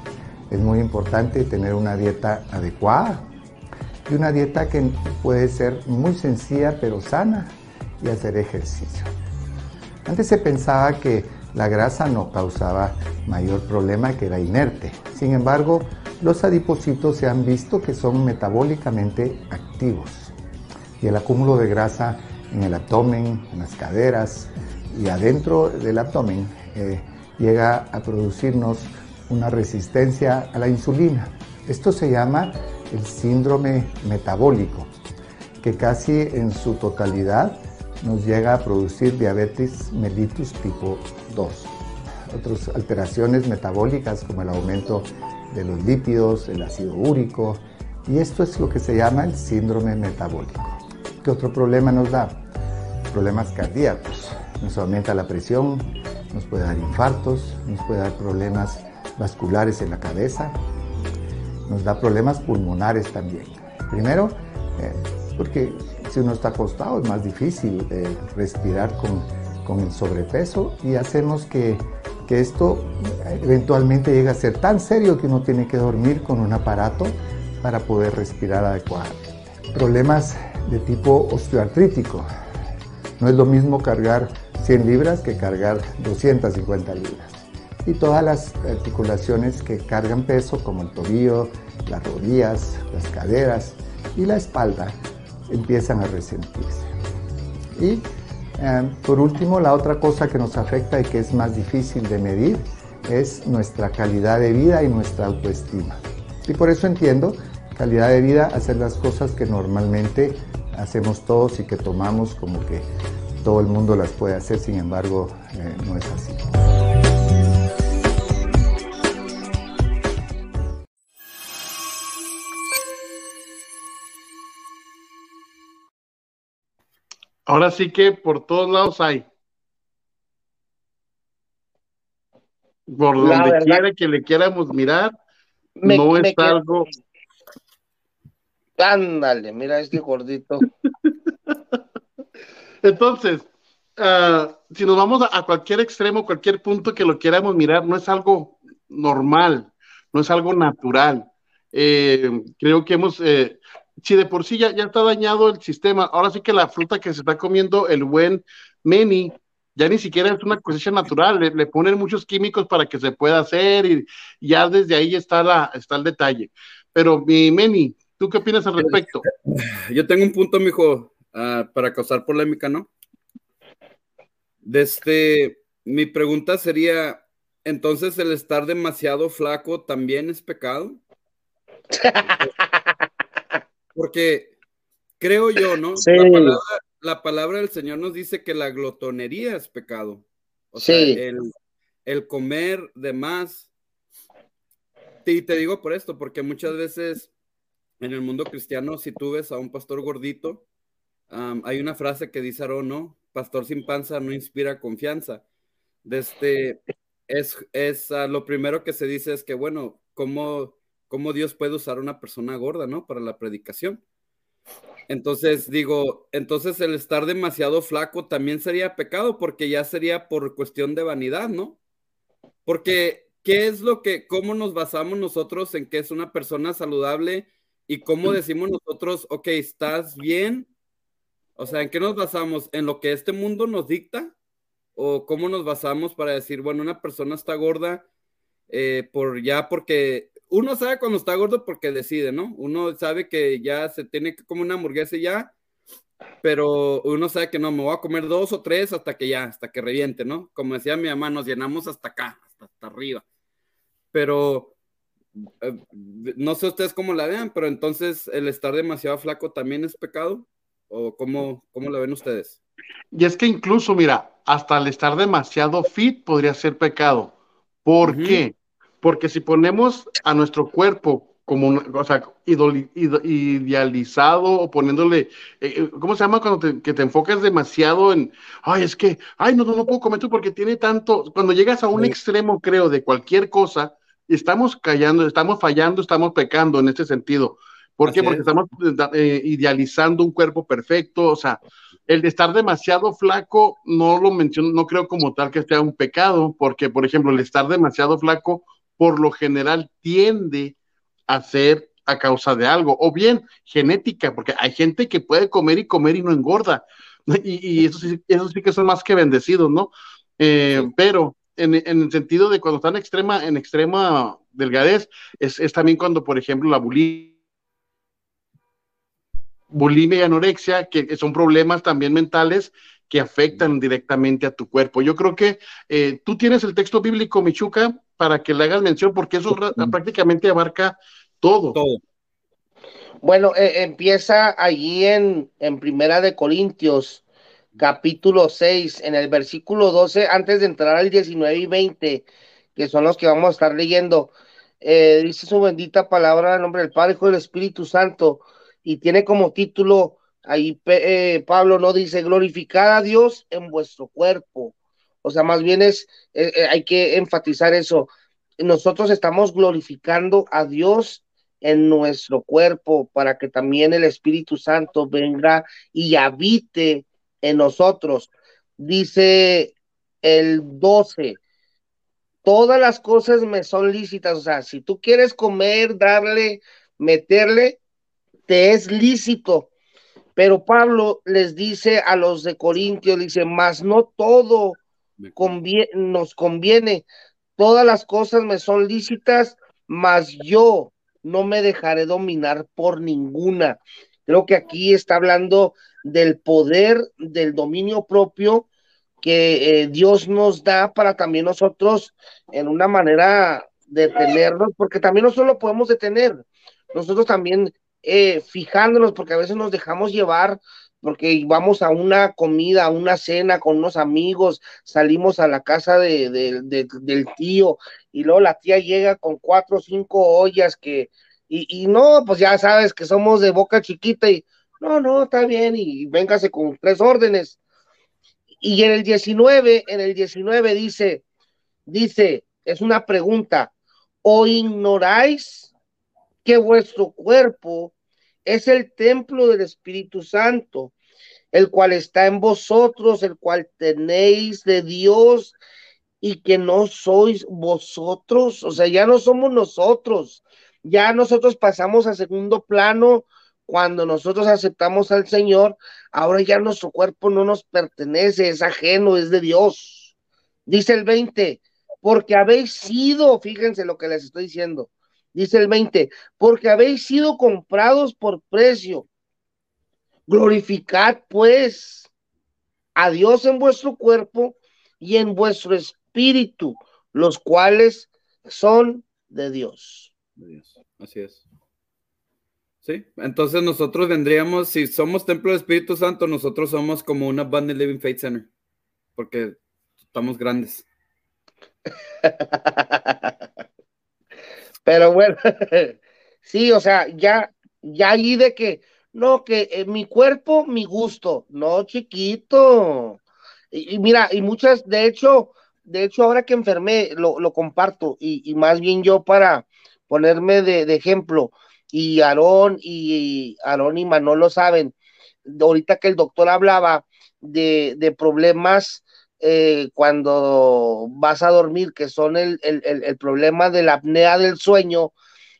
Es muy importante tener una dieta adecuada y una dieta que puede ser muy sencilla pero sana y hacer ejercicio. Antes se pensaba que la grasa no causaba mayor problema, que era inerte. Sin embargo, los adipocitos se han visto que son metabólicamente activos y el acúmulo de grasa en el abdomen, en las caderas y adentro del abdomen eh, llega a producirnos una resistencia a la insulina. Esto se llama el síndrome metabólico, que casi en su totalidad nos llega a producir diabetes mellitus tipo 2. Otras alteraciones metabólicas como el aumento de los lípidos, el ácido úrico, y esto es lo que se llama el síndrome metabólico. ¿Qué otro problema nos da? Problemas cardíacos. Nos aumenta la presión, nos puede dar infartos, nos puede dar problemas vasculares en la cabeza, nos da problemas pulmonares también. Primero, eh, porque si uno está acostado es más difícil eh, respirar con, con, el sobrepeso y hacemos que, que, esto eventualmente llegue a ser tan serio que uno tiene que dormir con un aparato para poder respirar adecuadamente. Problemas de tipo osteoartrítico. No es lo mismo cargar 100 libras que cargar 250 libras y todas las articulaciones que cargan peso como el tobillo, las rodillas, las caderas y la espalda empiezan a resentirse. Y eh, por último, la otra cosa que nos afecta y que es más difícil de medir es nuestra calidad de vida y nuestra autoestima. Y por eso entiendo calidad de vida, hacer las cosas que normalmente hacemos todos y que tomamos como que todo el mundo las puede hacer, sin embargo, eh, no es así. Ahora sí que por todos lados hay. Por donde quiera que le quieramos mirar, no es algo. Ándale, mira este gordito. Entonces, uh, si nos vamos a, a, cualquier extremo, cualquier punto que lo quieramos mirar, no es algo normal, no es algo natural. Eh, creo que hemos, eh, si de por sí ya, ya, está dañado el sistema, ahora sí que la fruta que se está comiendo el buen Meni, ya ni siquiera es una cosecha natural, le, le ponen muchos químicos para que se pueda hacer y ya desde ahí está, la, está el detalle. Pero mi Meni, ¿tú qué opinas al respecto? Yo tengo un punto, mijo, uh, para causar polémica, ¿no? Desde, este, mi pregunta sería, entonces el estar demasiado flaco también es pecado? Porque creo yo, ¿no? Sí. La, palabra, la, palabra, del Señor nos dice que la glotonería es pecado. O sí. sea, el, el, comer de más. Y te digo por esto, porque muchas veces en el mundo cristiano, si tú ves a un pastor gordito, hay una frase que dice Aaron, ¿no? Pastor sin panza no inspira confianza. Desde, es, es uh, lo primero que se dice es que, bueno, ¿cómo, cómo Dios puede usar a una persona gorda, ¿no? Para la predicación. Entonces digo, entonces el estar demasiado flaco también sería pecado porque ya sería por cuestión de vanidad, ¿no? Porque, ¿qué es lo que, cómo nos basamos nosotros en que es una persona saludable y cómo decimos nosotros, ok, estás bien? O sea, ¿en qué nos basamos? ¿En lo que este mundo nos dicta? ¿O cómo nos basamos para decir, bueno, una persona está gorda eh, por ya porque uno sabe cuando está gordo porque decide, ¿no? Uno sabe que ya se tiene que comer una hamburguesa ya, pero uno sabe que no, me voy a comer dos o tres hasta que ya, hasta que reviente, ¿no? Como decía mi mamá, nos llenamos hasta acá, hasta, hasta arriba. Pero no sé ustedes cómo la vean, pero entonces el estar demasiado flaco también es pecado, o cómo, cómo la ven ustedes? Y es que incluso, mira, hasta el estar demasiado fit podría ser pecado. ¿Por uh -huh. qué? Porque si ponemos a nuestro cuerpo como una o sea, idol, id, idealizado o poniéndole, eh, ¿cómo se llama cuando te, que te enfocas demasiado en, ay, es que, ay, no, no, no puedo comer tú porque tiene tanto, cuando llegas a un sí. extremo, creo, de cualquier cosa, estamos callando, estamos fallando, estamos pecando en este sentido. ¿Por Así qué? Porque es. estamos eh, idealizando un cuerpo perfecto, o sea, el de estar demasiado flaco, no lo menciono, no creo como tal que sea un pecado, porque, por ejemplo, el estar demasiado flaco, por lo general tiende a ser a causa de algo, o bien genética, porque hay gente que puede comer y comer y no engorda, y, y eso, sí, eso sí que son más que bendecidos, ¿no? Eh. Pero en, en el sentido de cuando está en extrema, en extrema delgadez, es, es también cuando, por ejemplo, la bulimia bulimia y anorexia, que son problemas también mentales que afectan directamente a tu cuerpo. Yo creo que eh, tú tienes el texto bíblico, Michuca, para que le hagas mención, porque eso prácticamente abarca todo. Todo. Bueno, eh, empieza allí en, en Primera de Corintios, capítulo 6, en el versículo 12, antes de entrar al 19 y 20, que son los que vamos a estar leyendo. Eh, dice su bendita palabra en nombre del Padre, Hijo del Espíritu Santo, y tiene como título, ahí eh, Pablo no dice, glorificar a Dios en vuestro cuerpo. O sea, más bien es, eh, hay que enfatizar eso. Nosotros estamos glorificando a Dios en nuestro cuerpo para que también el Espíritu Santo venga y habite en nosotros. Dice el 12, todas las cosas me son lícitas, o sea, si tú quieres comer, darle, meterle, te es lícito. Pero Pablo les dice a los de Corintios, dice, más no todo nos conviene, todas las cosas me son lícitas, mas yo no me dejaré dominar por ninguna. Creo que aquí está hablando del poder, del dominio propio que eh, Dios nos da para también nosotros en una manera detenernos, porque también nosotros lo podemos detener. Nosotros también eh, fijándonos, porque a veces nos dejamos llevar porque vamos a una comida, a una cena con unos amigos, salimos a la casa de, del tío y luego la tía llega con cuatro o cinco ollas que, y, y, no, pues ya sabes que somos de boca chiquita y no, no, está bien y véngase con tres órdenes. Y en el 19, en el 19 dice, dice, es una pregunta, ¿o ignoráis que vuestro cuerpo es el templo del Espíritu Santo, el cual está en vosotros, el cual tenéis de Dios y que no sois vosotros, o sea, ya no somos nosotros, ya nosotros pasamos a segundo plano cuando nosotros aceptamos al Señor, ahora ya nuestro cuerpo no nos pertenece, es ajeno, es de Dios. Dice el 20, porque habéis sido, fíjense lo que les estoy diciendo, dice el 20, porque habéis sido comprados por precio. Glorificad pues a Dios en vuestro cuerpo y en vuestro espíritu, los cuales son de Dios. Dios. Así es. Sí, entonces nosotros vendríamos, si somos templo del Espíritu Santo, nosotros somos como una Band Living Faith Center, porque estamos grandes. Pero bueno, sí, o sea, ya, ya allí de que, no, que eh, mi cuerpo, mi gusto, no, chiquito. Y, mira, y muchas, de hecho, de hecho, ahora que enfermé, lo, lo comparto, y, más bien yo para ponerme de, de ejemplo, y Aarón y Aarón y Manolo saben, ahorita que el doctor hablaba de, de problemas eh, cuando vas a dormir, que son el, el, el, problema de la apnea del sueño.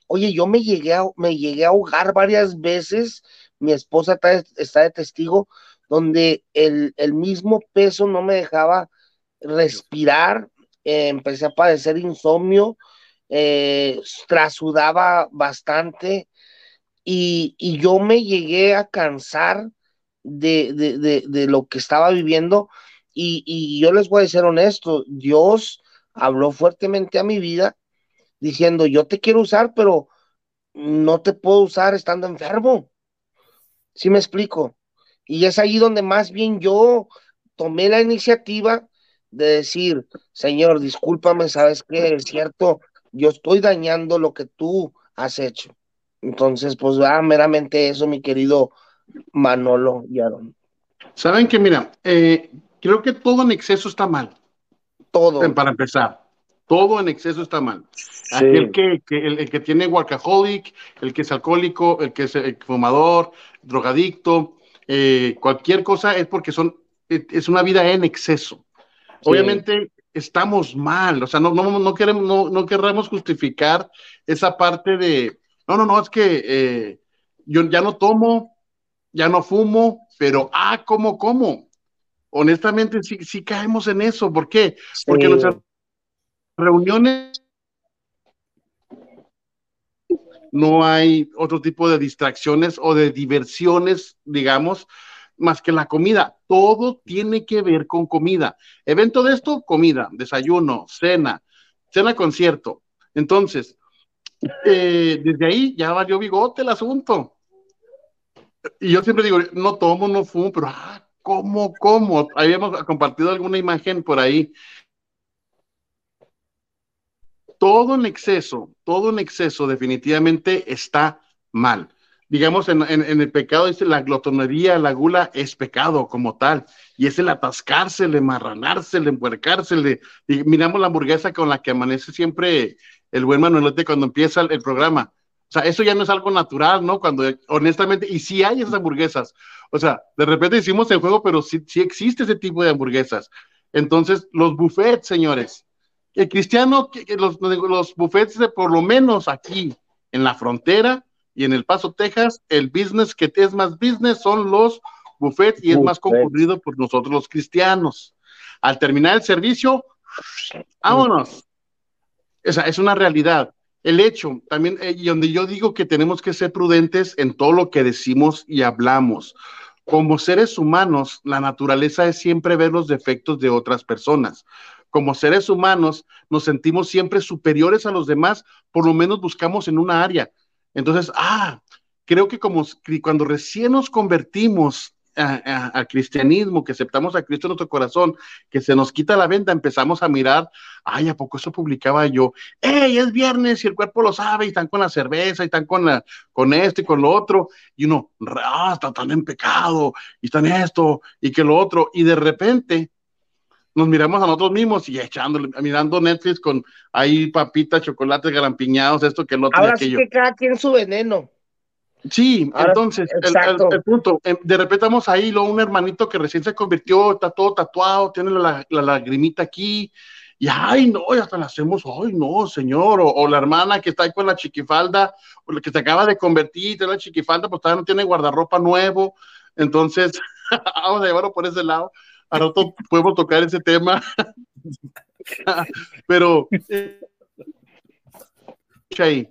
Oye, yo me llegué a, me llegué a ahogar varias veces, mi esposa está, está de testigo, donde el, el, mismo peso no me dejaba respirar, eh, empecé a padecer insomnio, eh, trasudaba bastante y, y, yo me llegué a cansar de, de, de, lo que estaba viviendo y, yo les voy a ser honesto, Dios habló fuertemente a mi vida diciendo, yo te quiero usar, pero no te puedo usar estando enfermo. ¿Sí me explico? Y es ahí donde más bien yo tomé la iniciativa de decir, Señor, discúlpame, sabes que es cierto, yo estoy dañando lo que tú has hecho. Entonces, pues, ah, meramente eso, mi querido Manolo y Aaron. Saben que, mira, eh, creo que todo en exceso está mal. Todo. Para empezar, todo en exceso está mal. Sí. Aquel que, que el, el, que tiene workaholic, el que es alcohólico, el que es el fumador, drogadicto, eh, cualquier cosa es porque son, es una vida en exceso. Sí. Obviamente estamos mal, o sea, no, no, no queremos, no, no queremos justificar esa parte de, no, no, no, es que eh, yo ya no tomo, ya no fumo, pero, ah, ¿cómo, cómo? honestamente sí, sí caemos en eso. ¿Por qué? Porque nuestra reuniones no hay otro tipo de distracciones o de diversiones, digamos, más que la comida. Todo tiene que ver con comida. Evento de esto, comida, desayuno, cena, cena concierto. Entonces, eh, desde ahí ya valió bigote el asunto. Y yo siempre digo, no tomo, no fumo, pero ah, ¿cómo, cómo? Habíamos compartido alguna imagen por ahí todo en exceso, todo en exceso definitivamente está mal. Digamos, en, el pecado dice la glotonería, la gula es pecado como tal, y es el atascársele, marranársele, empuercársele. Y miramos la hamburguesa con la que amanece siempre el buen Manuelete cuando empieza el, programa. O sea, eso ya no es algo natural, ¿no? Cuando honestamente, y sí hay esas hamburguesas. O sea, de repente hicimos el juego, pero sí, sí existe ese tipo de hamburguesas. Entonces, los buffets, señores, el cristiano, los, los buffets por lo menos aquí en la frontera y en El Paso, Texas, el business que es más business son los buffets y es más concurrido por nosotros los cristianos. Al terminar el servicio, vámonos. Esa es una realidad. El hecho, también, eh, y donde yo digo que tenemos que ser prudentes en todo lo que decimos y hablamos. Como seres humanos, la naturaleza es siempre ver los defectos de otras personas como seres humanos nos sentimos siempre superiores a los demás, por lo menos buscamos en una área. Entonces, ah, creo que como cuando recién nos convertimos al cristianismo, que aceptamos a Cristo en nuestro corazón, que se nos quita la venda, empezamos a mirar, ay, ¿a poco eso publicaba yo? ¡Ey, es viernes y el cuerpo lo sabe! Y están con la cerveza, y están con, la, con esto y con lo otro, y uno, ah, están en pecado, y están esto, y que lo otro, y de repente nos miramos a nosotros mismos y echándole, mirando Netflix con ahí papitas, chocolates, garampiñados, esto que el otro Ahora sí que cada quien su veneno. Sí, entonces, el, punto, em, de repente estamos ahí, luego un hermanito que recién se convirtió, está todo tatuado, tiene la, lagrimita aquí, y ay, no, y hasta le hacemos, ay, no, señor, o, la hermana que está ahí con la chiquifalda, o la que se acaba de convertir, tiene la chiquifalda, pues todavía no tiene guardarropa nuevo, entonces, vamos a llevarlo por ese lado a rato podemos tocar ese tema. Pero ahí.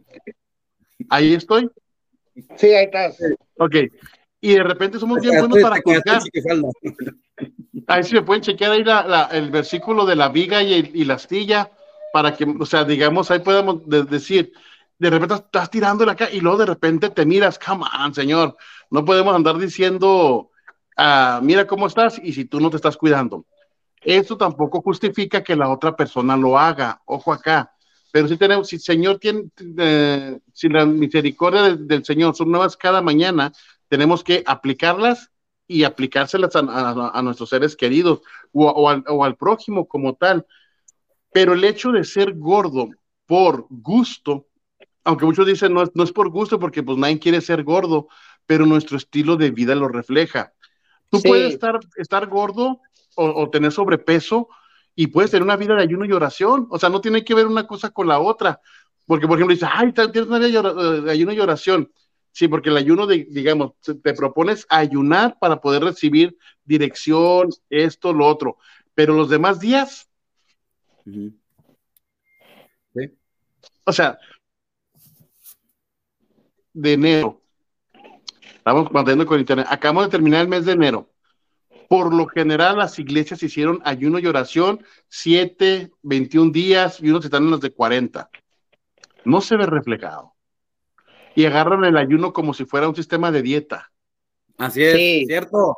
ahí estoy. Sí, ahí estás. Ok. Y de repente somos bien buenos para colgar. Ahí sí me pueden chequear ahí el versículo de la viga y, la astilla para que, o sea, digamos, ahí podemos decir, de repente estás tirando la acá y luego de repente te miras, come on, señor, no podemos andar diciendo Ah, mira cómo estás y si tú no te estás cuidando. Eso tampoco justifica que la otra persona lo haga, ojo acá. Pero si tenemos, si Señor tiene, eh, si la misericordia del, Señor son nuevas cada mañana, tenemos que aplicarlas y aplicárselas a, nuestros seres queridos o, al, prójimo como tal. Pero el hecho de ser gordo por gusto, aunque muchos dicen no, no es por gusto porque pues nadie quiere ser gordo, pero nuestro estilo de vida lo refleja. Tú puedes estar, estar gordo o, tener sobrepeso y puedes tener una vida de ayuno y oración. O sea, no tiene que ver una cosa con la otra. Porque, por ejemplo, dices, ay, tienes una vida de ayuno y oración. Sí, porque el ayuno, de, digamos, te propones ayunar para poder recibir dirección, esto, lo otro. Pero los demás días. O sea, de enero Estamos manteniendo con internet. Acabamos de terminar el mes de enero. Por lo general, las iglesias hicieron ayuno y oración 7, 21 días y unos están en los de 40. No se ve reflejado. Y agarran el ayuno como si fuera un sistema de dieta. Así es, ¿cierto?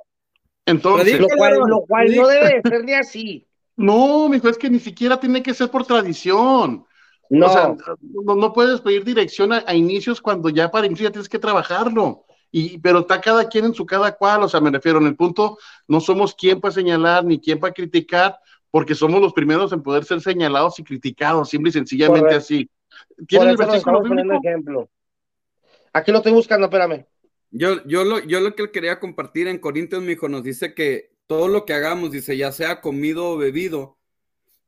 Entonces, lo cual, lo cual no debe ser ni así. No, hijo, es que ni siquiera tiene que ser por tradición. No. O sea, no, puedes pedir dirección a, a, inicios cuando ya para inicios ya tienes que trabajarlo y, pero está cada quien en su cada cual, o sea, me refiero en el punto, no somos quien para señalar ni quien para criticar, porque somos los primeros en poder ser señalados y criticados, simple y sencillamente así. ¿Tienen el versículo ejemplo. Aquí lo estoy buscando, espérame. Yo, yo, lo, yo lo que quería compartir en Corintios, mi hijo, nos dice que todo lo que hagamos, dice, ya sea comido o bebido,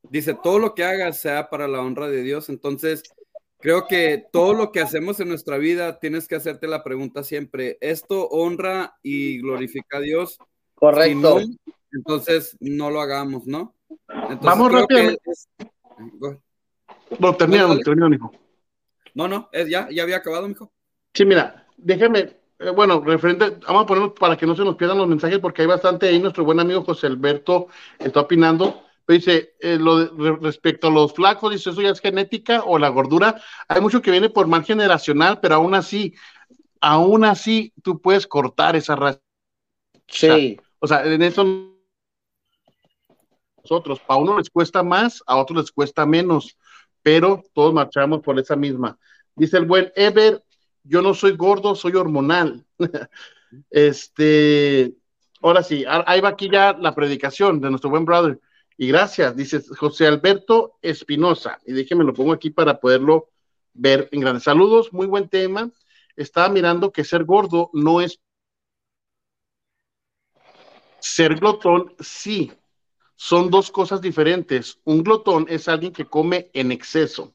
dice, todo lo que hagas sea para la honra de Dios. Entonces, Creo que todo lo que hacemos en nuestra vida tienes que hacerte la pregunta siempre, ¿esto honra y glorifica a Dios? Correcto. entonces no lo hagamos, ¿no? Vamos rápido. Bueno, termina, Dale, dale. termina, mijo. No, no, es ya, ya había acabado, mijo. Sí, mira, déjame, eh, bueno, referente, vamos a ponerlo para que no se nos pierdan los mensajes, porque hay bastante ahí. Nuestro buen amigo José Alberto está opinando. Dice, eh, lo de- re- respecto a los flacos, dice, eso ya es genética o la gordura. Hay mucho que viene por mal generacional, pero aún así, aún así, tú puedes cortar esa raza. Sí. O sea, en eso nosotros, a uno les cuesta más, a otros les cuesta menos, pero todos marchamos por esa misma. Dice el buen Ever, yo no soy gordo, soy hormonal. este, ahora sí, ahí va aquí ya la predicación de nuestro buen brother. Y gracias, dice José Alberto Espinosa. Y déjeme lo pongo aquí para poderlo ver en grandes saludos. Muy buen tema. Estaba mirando que ser gordo no es ser glotón, sí. Son dos cosas diferentes. Un glotón es alguien que come en exceso.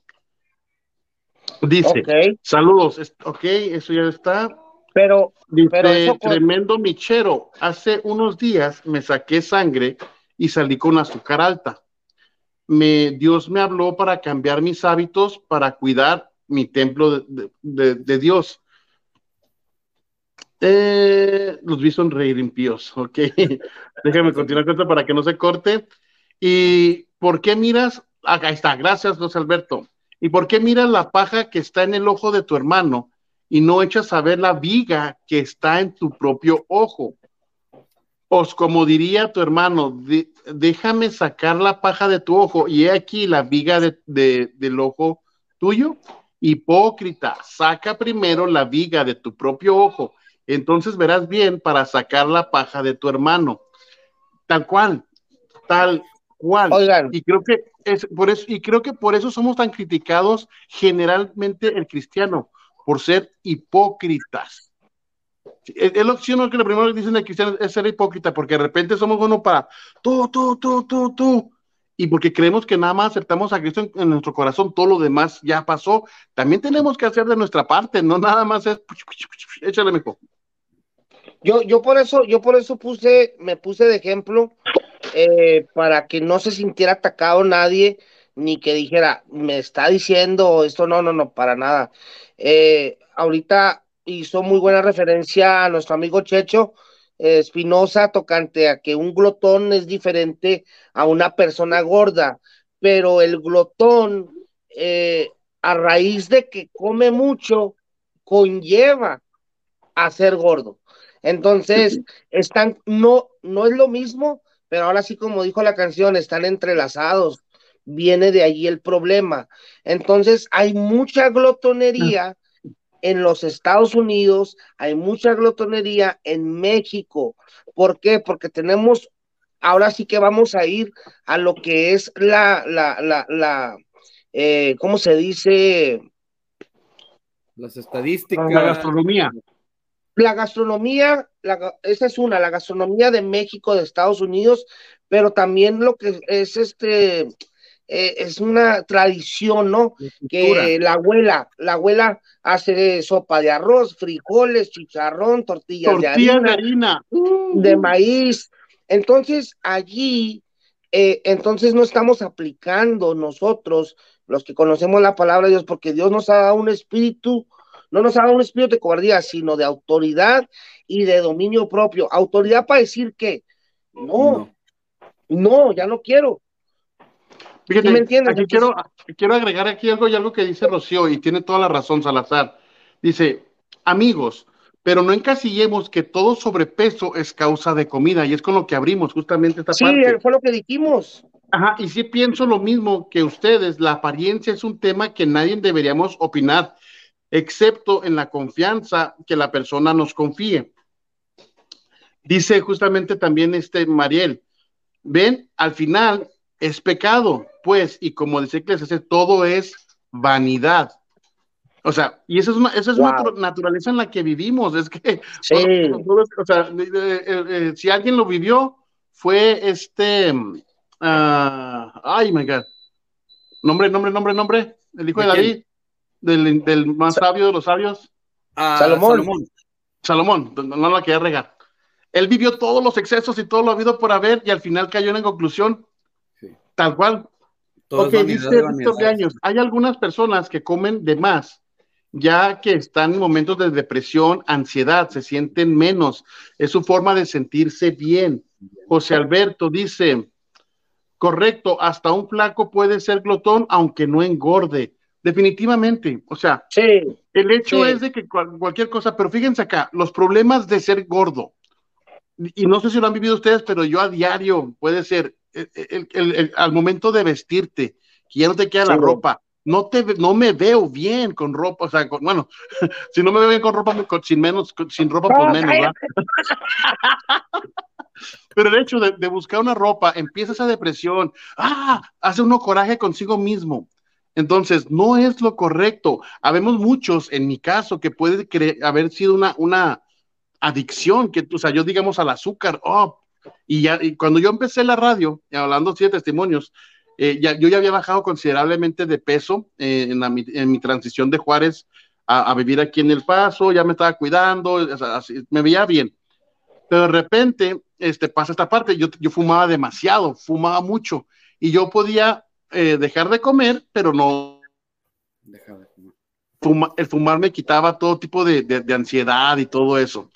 Dice, saludos, ok, eso ya está. Pero, Dice, Pero eso con- tremendo michero. Hace unos días me saqué sangre y salí con azúcar alta. Me, Dios me habló para cambiar mis hábitos, para cuidar mi templo de, Dios. Eh, los vi sonreír impíos, ok. Déjame continuar con para que no se corte. ¿Y por qué miras? Acá está, gracias, José Alberto. ¿Y por qué miras la paja que está en el ojo de tu hermano y no echas a ver la viga que está en tu propio ojo? Os como diría tu hermano, "De- déjame sacar la paja de tu ojo y he aquí la viga de- de- del ojo tuyo. Hipócrita, saca primero la viga de tu propio ojo, entonces verás bien para sacar la paja de tu hermano. Tal cual, tal cual. oigan, Y creo que es por eso, y creo que por eso somos tan criticados generalmente el cristiano, por ser hipócritas. Es, lo, sí, no, que lo primero que dicen del cristiano es ser hipócrita, porque de repente somos uno para tú, tú, tú, tú, tú. Y porque creemos que nada más aceptamos a Cristo en, en nuestro corazón, todo lo demás ya pasó. También tenemos que hacer de nuestra parte, no nada más es échale mejor. yo, yo por eso, yo por eso puse, me puse de ejemplo eh, para que no se sintiera atacado nadie, ni que dijera, me está diciendo esto, no, no, no, para nada. Eh, ahorita hizo muy buena referencia a nuestro amigo Checho eh, Espinosa tocante a que un glotón es diferente a una persona gorda, pero el glotón, eh, a raíz de que come mucho, conlleva a ser gordo. Entonces, están, no, no es lo mismo, pero ahora sí, como dijo la canción, están entrelazados. Viene de allí el problema. Entonces, hay mucha glotonería en los Estados Unidos, hay mucha glotonería en México. ¿Por qué? Porque tenemos, ahora sí que vamos a ir a lo que es la, la, la, la, eh, ¿cómo se dice? Las estadísticas. La gastronomía. la gastronomía, la, esa es una, la gastronomía de México, de Estados Unidos, pero también lo que es este, eh, es una tradición, ¿no? Que la abuela, la abuela hace sopa de arroz, frijoles, chicharrón, tortillas, Tortillas de de harina, harina. de maíz. Entonces, allí, eh, entonces no estamos aplicando nosotros, los que conocemos la palabra de Dios, porque Dios nos ha dado un espíritu, no nos ha dado un espíritu de cobardía, sino de autoridad y de dominio propio. Autoridad para decir que no, no, ya no quiero. Fíjate, ¿Sí me entiendes? aquí quiero, quiero agregar aquí algo y algo que dice Rocío, y tiene toda la razón Salazar. Dice, amigos, pero no encasillemos que todo sobrepeso es causa de comida, y es con lo que abrimos justamente esta Sí, parte. fue lo que dijimos. Ajá, y sí pienso lo mismo que ustedes, la apariencia es un tema que nadie deberíamos opinar, excepto en la confianza que la persona nos confíe. Dice justamente también este Mariel, ven, al final es pecado, pues, y como dice Eclesiastes, todo es vanidad. O sea, y esa es una, esa es Wow. una natu- naturaleza en la que vivimos, es que, Sí. o sea, eh, eh, eh, si alguien lo vivió, fue este, ah, ay, my God, nombre, nombre, nombre, nombre, el hijo de. David, del, del más sabio de los sabios, Ah, Salomón. Salomón, no, no la quería regar. Él vivió todos los excesos y todo lo habido por haber y al final cayó en la conclusión. Tal cual. Todo ok, dice Víctor de años, hay algunas personas que comen de más, ya que están en momentos de depresión, ansiedad, se sienten menos. Es su forma de sentirse bien. José Alberto dice, correcto, hasta un flaco puede ser glotón aunque no engorde. Definitivamente, o sea, Sí, el hecho Sí. es de que cual- cualquier cosa, pero fíjense acá, los problemas de ser gordo, y no sé si lo han vivido ustedes, pero yo a diario puede ser, el- el- el- el- al momento de vestirte, que ya no te queda la ropa, no, te, no me veo bien con ropa, o sea, con- bueno, si no me veo bien con ropa, con- sin menos, con- sin ropa, No, pues menos. ¿verdad? Pero el hecho de, de buscar una ropa, empieza esa depresión, ah, hace uno coraje consigo mismo. Entonces, no es lo correcto. Habemos muchos, en mi caso, que puede haber sido una, una adicción, que, o sea, yo digamos al azúcar, oh, y ya, y cuando yo empecé la radio, y hablando así de testimonios, eh, ya, yo ya había bajado considerablemente de peso eh, en, la mi- en mi transición de Juárez a, a vivir aquí en El Paso, ya me estaba cuidando, o sea, así, me veía bien. Pero de repente este, pasa esta parte, yo, yo fumaba demasiado, fumaba mucho, y yo podía eh, dejar de comer, pero no, Deja de fumar. fuma- el fumar me quitaba todo tipo de, de- de ansiedad y todo eso.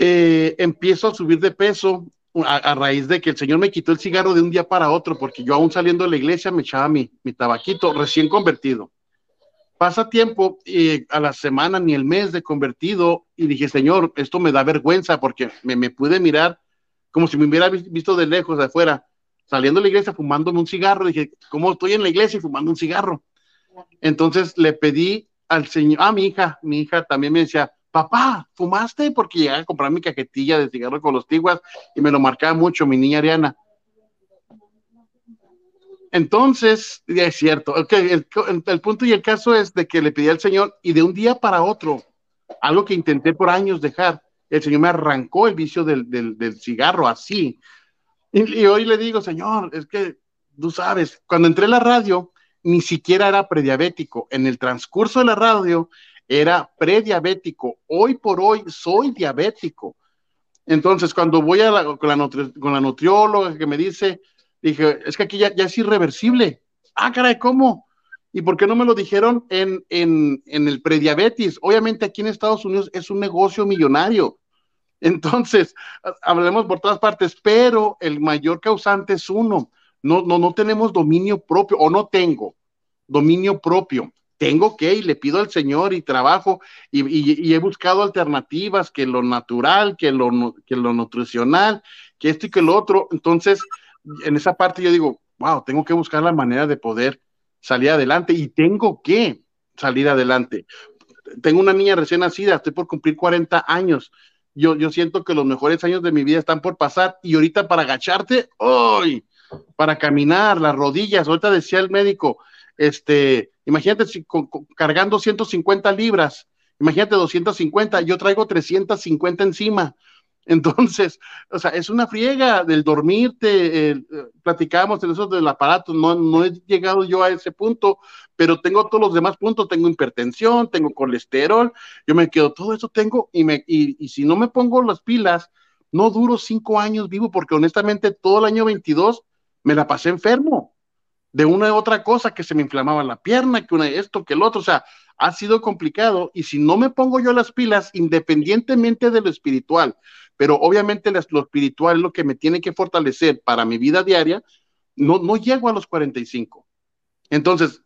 Eh, empiezo a subir de peso a, raíz de que el Señor me quitó el cigarro de un día para otro, porque yo aún saliendo de la iglesia me echaba mi, tabaquito recién convertido. Pasa tiempo y a la semana ni el mes de convertido y dije, Señor, esto me da vergüenza porque me, pude mirar como si me hubiera vis- visto de lejos, de afuera, saliendo de la iglesia fumándome un cigarro. Dije, ¿cómo estoy en la iglesia fumando un cigarro? Entonces le pedí al señor, a mi hija, mi hija también me decía, papá, ¿fumaste? Porque llegaba a comprar mi cajetilla de cigarro con los tiguas y me lo marcaba mucho mi niña Ariana. Entonces, ya es cierto, ok, el, punto y el caso es de que le pedí al Señor y de un día para otro, algo que intenté por años dejar, el Señor me arrancó el vicio del, cigarro así. Y, y hoy le digo, Señor, es que tú sabes, cuando entré a la radio, ni siquiera era prediabético. En el transcurso de la radio era prediabético. Hoy por hoy soy diabético. Entonces, cuando voy a la, con, la nutrióloga que me dice, dije, es que aquí ya, ya es irreversible. Ah, caray, ¿cómo? ¿Y por qué no me lo dijeron en, en, en el prediabetes? Obviamente aquí en Estados Unidos es un negocio millonario. Entonces, hablemos por todas partes, pero el mayor causante es uno. No, no, no tenemos dominio propio, o no tengo dominio propio. Tengo que, y le pido al Señor y trabajo, y, he buscado alternativas, que lo natural, que lo, que lo nutricional, que esto y que lo otro. Entonces, en esa parte yo digo, wow, tengo que buscar la manera de poder salir adelante y tengo que salir adelante. Tengo una niña recién nacida, estoy por cumplir 40 años. Yo, yo siento que los mejores años de mi vida están por pasar y ahorita para agacharte, ¡ay! Para caminar, las rodillas, ahorita decía el médico, este, imagínate si cargando 150 libras, imagínate 250, yo traigo 350 encima. Entonces, o sea, es una friega del dormirte, eh, platicábamos en eso del aparato, no, no he llegado yo a ese punto, pero tengo todos los demás puntos, tengo hipertensión, tengo colesterol, yo me quedo, todo eso tengo, y, me, y si no me pongo las pilas, no duro cinco años vivo, porque honestamente todo el año 22 me la pasé enfermo de una u otra cosa, que se me inflamaba la pierna, que una esto, que el otro, o sea, ha sido complicado y si no me pongo yo las pilas, independientemente de lo espiritual, pero obviamente lo espiritual es lo que me tiene que fortalecer para mi vida diaria, no, no llego a los 45. Entonces,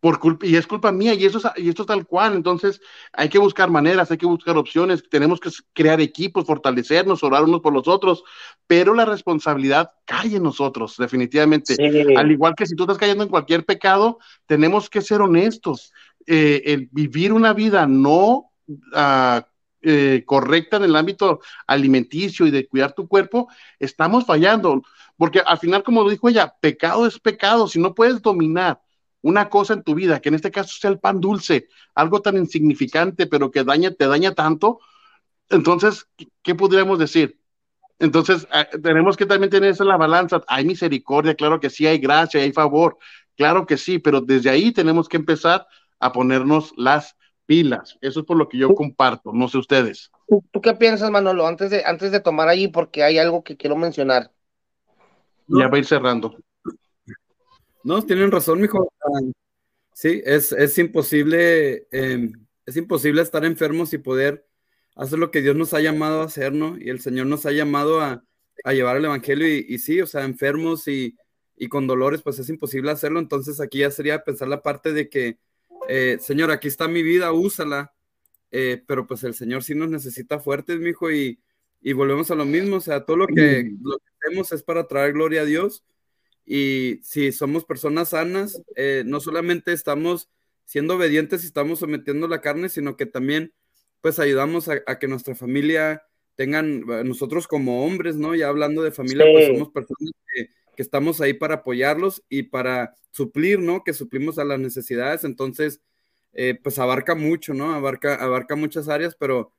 por culpa, y es culpa mía, y eso es, y esto es tal cual, entonces hay que buscar maneras, hay que buscar opciones, tenemos que crear equipos, fortalecernos, orar unos por los otros, pero la responsabilidad cae en nosotros, definitivamente. Sí. Al igual que si tú estás cayendo en cualquier pecado, tenemos que ser honestos. Eh, el vivir una vida no ah, eh, correcta en el ámbito alimenticio y de cuidar tu cuerpo, estamos fallando. Porque al final, como lo dijo ella, pecado es pecado. Si no puedes dominar una cosa en tu vida, que en este caso sea el pan dulce, algo tan insignificante, pero que daña, te daña tanto, entonces, ¿qué, podríamos decir? Entonces, eh, tenemos que también tener eso en la balanza. Hay misericordia, claro que sí, hay gracia, hay favor, claro que sí, pero desde ahí tenemos que empezar a ponernos las pilas. Eso es por lo que yo comparto, no sé ustedes. ¿Tú, tú qué piensas, Manolo? Antes de, antes de tomar allí, porque hay algo que quiero mencionar. Ya va a ir cerrando. No, tienen razón, mijo. Sí, es, es imposible, eh, es imposible estar enfermos y poder hacer lo que Dios nos ha llamado a hacer, ¿no? Y el Señor nos ha llamado a, a llevar el Evangelio y, y, sí, o sea, enfermos y, y, con dolores, pues es imposible hacerlo. Entonces aquí ya sería pensar la parte de que, eh, Señor, aquí está mi vida, úsala, eh, pero pues el Señor sí nos necesita fuertes, mijo, y, y volvemos a lo mismo, o sea, todo lo que, lo que hacemos es para traer gloria a Dios y si somos personas sanas, eh, no solamente estamos siendo obedientes y estamos sometiendo la carne, sino que también pues ayudamos a, a que nuestra familia tengan, nosotros como hombres, ¿no? Ya hablando de familia, sí. pues somos personas que, que, estamos ahí para apoyarlos y para suplir, ¿no? Que suplimos a las necesidades, entonces, eh, pues abarca mucho, ¿no? Abarca, abarca muchas áreas, pero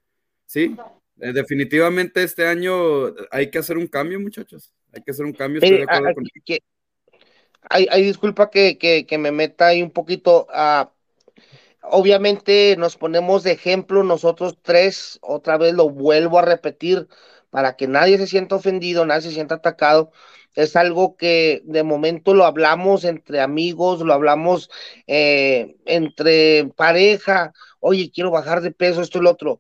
sí, eh, definitivamente este año hay que hacer un cambio, muchachos. Hay que hacer un cambio. Estoy de acuerdo con que, hay, hay, disculpa que, que, que, me meta ahí un poquito. Uh, obviamente nos ponemos de ejemplo nosotros tres, otra vez lo vuelvo a repetir, para que nadie se sienta ofendido, nadie se sienta atacado. Es algo que de momento lo hablamos entre amigos, lo hablamos eh, entre pareja, oye, quiero bajar de peso, esto y lo otro.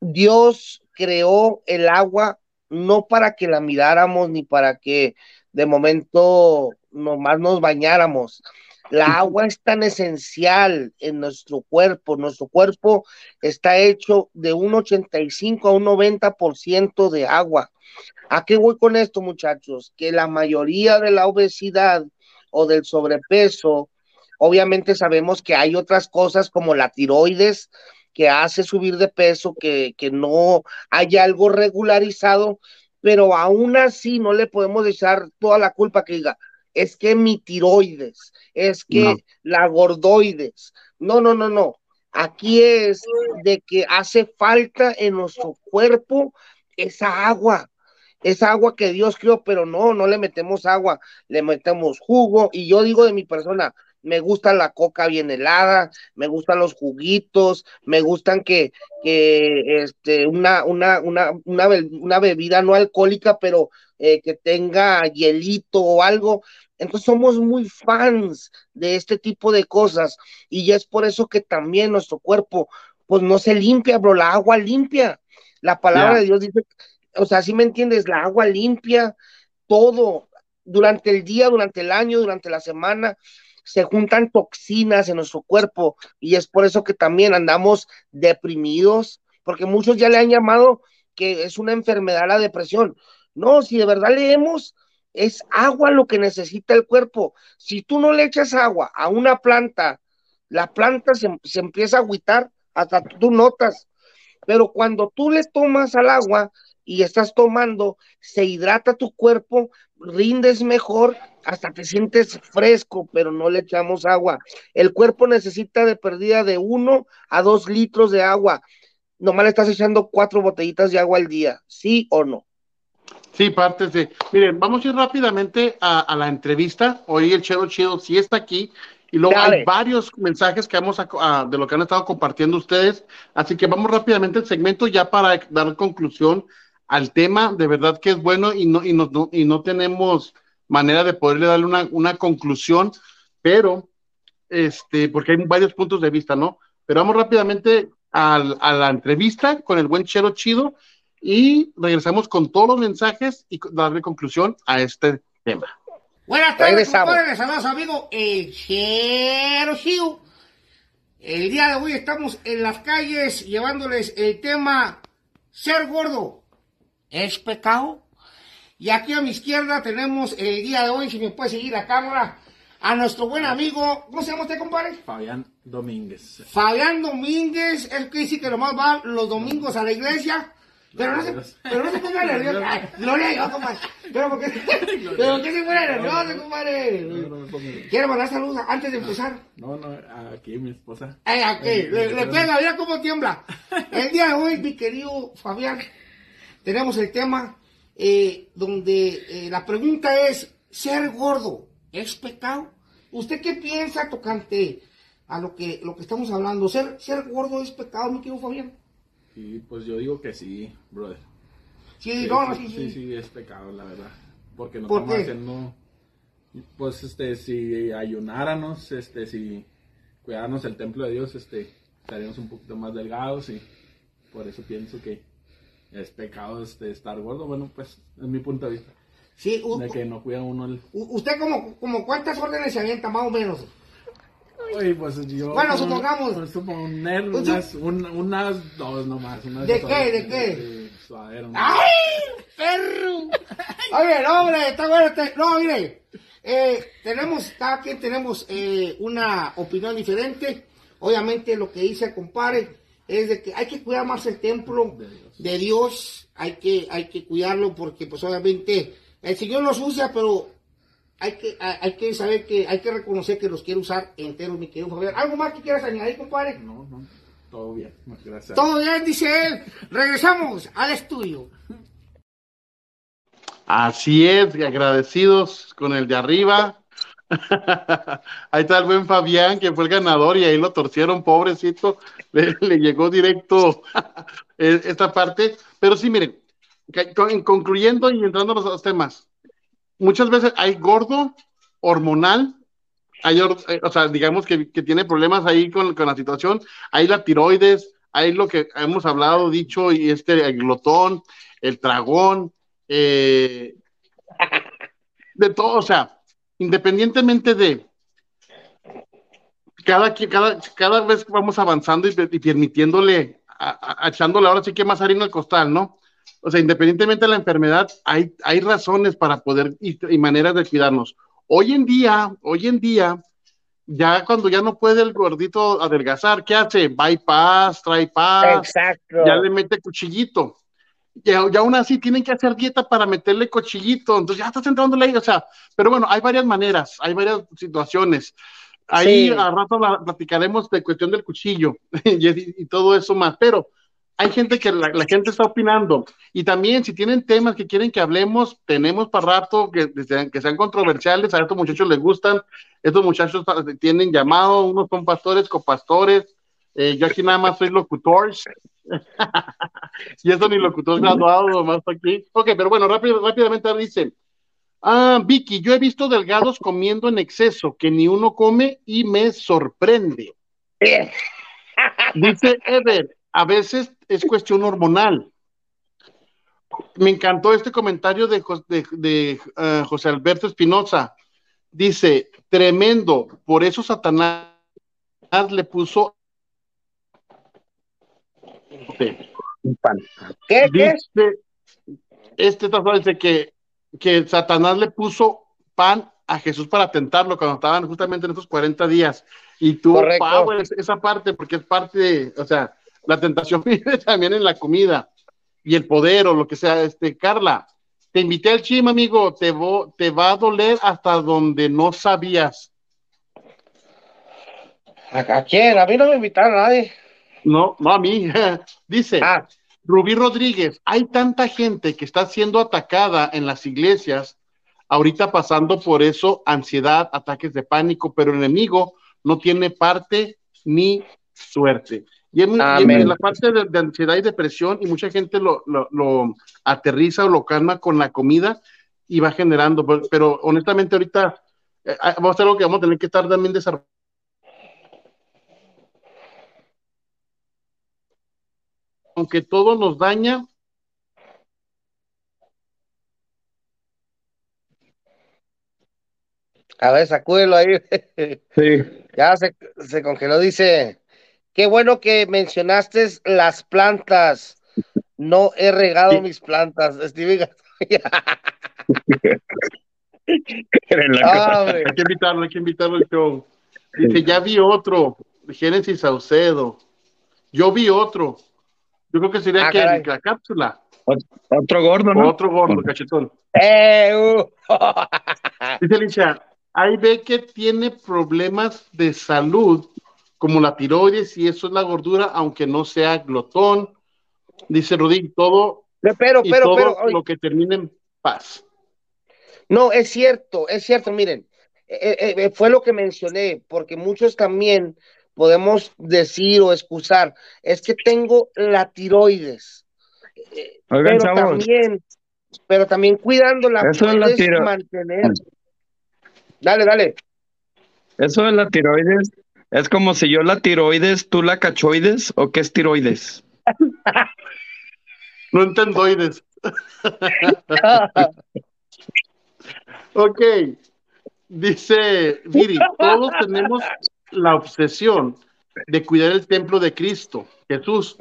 Dios creó el agua no para que la miráramos ni para que de momento nomás nos bañáramos. La agua es tan esencial en nuestro cuerpo. Nuestro cuerpo está hecho de un 85 a un 90% de agua. ¿A qué voy con esto, muchachos? Que la mayoría de la obesidad o del sobrepeso, obviamente sabemos que hay otras cosas como la tiroides que hace subir de peso, que, que no haya algo regularizado, pero aún así no le podemos echar toda la culpa que diga, es que mi tiroides, es que no. la gordoides. No, no, no, no. Aquí es de que hace falta en nuestro cuerpo esa agua, esa agua que Dios creó, pero no, no le metemos agua, le metemos jugo. Y yo digo de mi persona, me gusta la coca bien helada, me gustan los juguitos, me gustan que, que este, una, una, una, una, una bebida no alcohólica, pero eh, que tenga hielito o algo. Entonces somos muy fans de este tipo de cosas y es por eso que también nuestro cuerpo pues no se limpia, bro, la agua limpia. La palabra yeah. de Dios dice, o sea, si ¿sí me entiendes, la agua limpia todo durante el día, durante el año, durante la semana se juntan toxinas en nuestro cuerpo y es por eso que también andamos deprimidos, porque muchos ya le han llamado que es una enfermedad la depresión. No, si de verdad leemos, es agua lo que necesita el cuerpo. Si tú no le echas agua a una planta, la planta se, se empieza a agüitar, hasta tú notas. Pero cuando tú le tomas al agua y estás tomando, se hidrata tu cuerpo, rindes mejor, hasta te sientes fresco, pero no le echamos agua. El cuerpo necesita de pérdida de uno a dos litros de agua. Nomás le estás echando cuatro botellitas de agua al día, ¿sí o no? Sí, partes de. Miren, vamos a ir rápidamente a, a la entrevista. Hoy el Chero Chido sí está aquí. Y luego Dale. hay varios mensajes que vamos a, a, de lo que han estado compartiendo ustedes. Así que vamos rápidamente al segmento ya para dar conclusión al tema. De verdad que es bueno y no, y no, no y no tenemos manera de poderle darle una, una conclusión, pero este, porque hay varios puntos de vista, ¿no? Pero vamos rápidamente al, a la entrevista con el buen Chero Chido y regresamos con todos los mensajes y darle conclusión a este tema. Buenas tardes, compadre, les habla su amigo el Chero Chido. El día de hoy estamos en las calles llevándoles el tema ser gordo. ¿Es pecado? Y aquí a mi izquierda tenemos el día de hoy, si me puede seguir la cámara, a nuestro buen amigo, ¿cómo se llama usted, compadre? Fabián Domínguez. Fabián Domínguez, es que dice que nomás va los domingos a la iglesia. Pero no se, pero no se ponga nervioso. Ay, gloria a Dios, compadre. Pero ¿por qué, pero qué se pone nervioso, compadre? No, no me pongo ¿Quiere mandar saludos antes de empezar? No, no, aquí mi esposa. Ay, aquí, le, le pega, mira cómo tiembla. El día de hoy, mi querido Fabián, tenemos el tema eh, donde eh, la pregunta es, ¿ser gordo es pecado? ¿Usted qué piensa tocante a lo que, lo que estamos hablando? ¿Ser, ¿Ser gordo es pecado, mi querido Fabián? Sí, pues yo digo que sí, brother. Sí, sí no, sí, sí, sí, sí, es pecado, la verdad. Porque no ¿Por estamos qué? haciendo pues este, si ayunáramos, este, si cuidáramos el templo de Dios, este, estaríamos un poquito más delgados y por eso pienso que es pecado este, estar gordo. Bueno, pues es mi punto de vista. Sí, u- De que no cuida uno el... ¿Usted como, como cuántas órdenes se avienta, más o menos? Oye, pues yo... Bueno, como- supongamos. pues, suponer unas, un- unas dos nomás. unas ¿De dos qué? ¿De qué? de suadero, ¿no? ¡Ay, perro! Oye, no, hombre, está bueno. este- No, mire, eh, tenemos, cada quien tenemos eh, una opinión diferente. Obviamente lo que dice el compadre es de que hay que cuidar más el templo De Dios. de Dios, hay que, hay que cuidarlo porque pues obviamente el Señor los usa, pero hay que, hay hay que saber que, hay que reconocer que los quiere usar enteros, mi querido Fabián. ¿Algo más que quieras añadir, compadre? No, no, todo bien. Muchas gracias. Todo bien, dice él. Regresamos al estudio. Así es, y agradecidos con el de arriba. ahí está el buen Fabián, que fue el ganador, y ahí lo torcieron, pobrecito. Le, le llegó directo eh, esta parte. Pero sí, miren, concluyendo y entrando a los, los temas, muchas veces hay gordo hormonal, hay, eh, o sea, digamos que, que tiene problemas ahí con, con la situación, hay la tiroides, hay lo que hemos hablado, dicho, y este, el glotón, el tragón, eh, de todo, o sea, independientemente de cada, cada, cada vez que vamos avanzando y, y permitiéndole, a- a- echándole ahora sí que más harina al costal, ¿no? O sea, independientemente de la enfermedad, hay, hay razones para poder y, y maneras de cuidarnos. Hoy en día, hoy en día, ya cuando ya no puede el gordito adelgazar, ¿qué hace? Bypass, trypass, Exacto. ya le mete cuchillito. Y, aún así tienen que hacer dieta para meterle cuchillito. Entonces ya estás entrándole ahí, o sea, pero bueno, hay varias maneras, hay varias situaciones. Ahí Sí. a rato la- platicaremos de cuestión del cuchillo y, y todo eso más, pero hay gente que la, la gente está opinando. Y también, si tienen temas que quieren que hablemos, tenemos para rato que, que sean controversiales. A estos muchachos les gustan. Estos muchachos tienen llamado, unos son pastores, copastores. Eh, yo aquí nada más soy locutor. y eso ni locutor graduado, nomás aquí. Ok, pero bueno, rápido, rápidamente dice. Ah, Vicky, yo he visto delgados comiendo en exceso, que ni uno come y me sorprende. Dice Ever, a veces es cuestión hormonal. Me encantó este comentario de, de- de, eh, José Alberto Espinosa. Dice, tremendo, por eso Satanás le puso... ¿Qué? ¿Qué? Dice, este tratado dice que, que Satanás le puso pan a Jesús para tentarlo cuando estaban justamente en esos 40 días. Y tuvo power es- esa parte, porque es parte de, o sea, la tentación vive también en la comida y el poder o lo que sea. Este, Carla, te invité al chim, amigo, te, vo- te va a doler hasta donde no sabías. ¿A, a quién? A mí no me invitaron a nadie. No, no a mí. Dice, Ah, Rubí Rodríguez, hay tanta gente que está siendo atacada en las iglesias, ahorita pasando por eso, ansiedad, ataques de pánico, pero el enemigo no tiene parte ni suerte. Y en, y en Amén. la parte de, de ansiedad y depresión, y mucha gente lo, lo- lo aterriza o lo calma con la comida y va generando, pero, honestamente ahorita eh, ah, vamos a algo que vamos a tener que estar también desarrollando. Aunque todo nos daña, a ver, sacúdelo ahí. Sí. Ya se, se congeló, dice. Qué bueno que mencionaste las plantas. No he regado Sí. mis plantas. Ah, hombre. Hay que invitarlo, hay que invitarlo al show. Dice, ya vi otro, Génesis Saucedo. Yo vi otro. Yo creo que sería Ah, que caray. la cápsula. Otro gordo, ¿no? Otro gordo, cachetón. Eh, uh. Dice Alicia, ahí ve que tiene problemas de salud, como la tiroides, y eso es la gordura, aunque no sea glotón. Dice Rudy, todo pero, y pero, todo pero, lo que termine en paz. No, es cierto, es cierto, miren, eh, eh, fue lo que mencioné, porque muchos también podemos decir o excusar, es que tengo la tiroides, Eh, Oigan, pero chavos. también, pero también cuidándola Eso es la puedes mantener. Dale, dale. Eso de la tiroides es como si yo la tiroides, tú la cachoides, o qué es tiroides. no entendoides. ok. Dice Viri, todos tenemos la obsesión de cuidar el templo de Cristo, Jesús,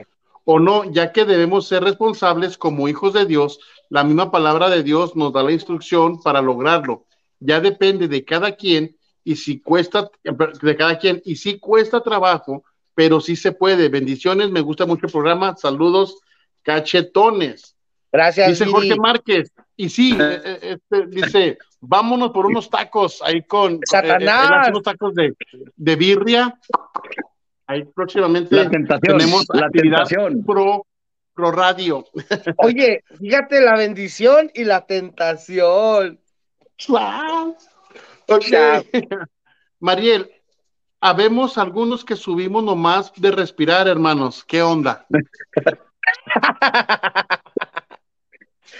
o no, ya que debemos ser responsables como hijos de Dios. La misma palabra de Dios nos da la instrucción para lograrlo. Ya depende de cada quien y si cuesta, de cada quien, y si cuesta trabajo, pero sí se puede. Bendiciones, me gusta mucho el programa. Saludos, cachetones. Gracias. Dice Jorge Márquez. Y sí, eh, eh, este, dice, vámonos por unos tacos ahí con eh, Satanás. unos tacos de, de birria. Ahí próximamente La tentación, tenemos la actividad tentación. pro, pro radio. Oye, fíjate la bendición y la tentación. Ok. Ya. Mariel, habemos algunos que subimos nomás de respirar, hermanos. ¿Qué onda?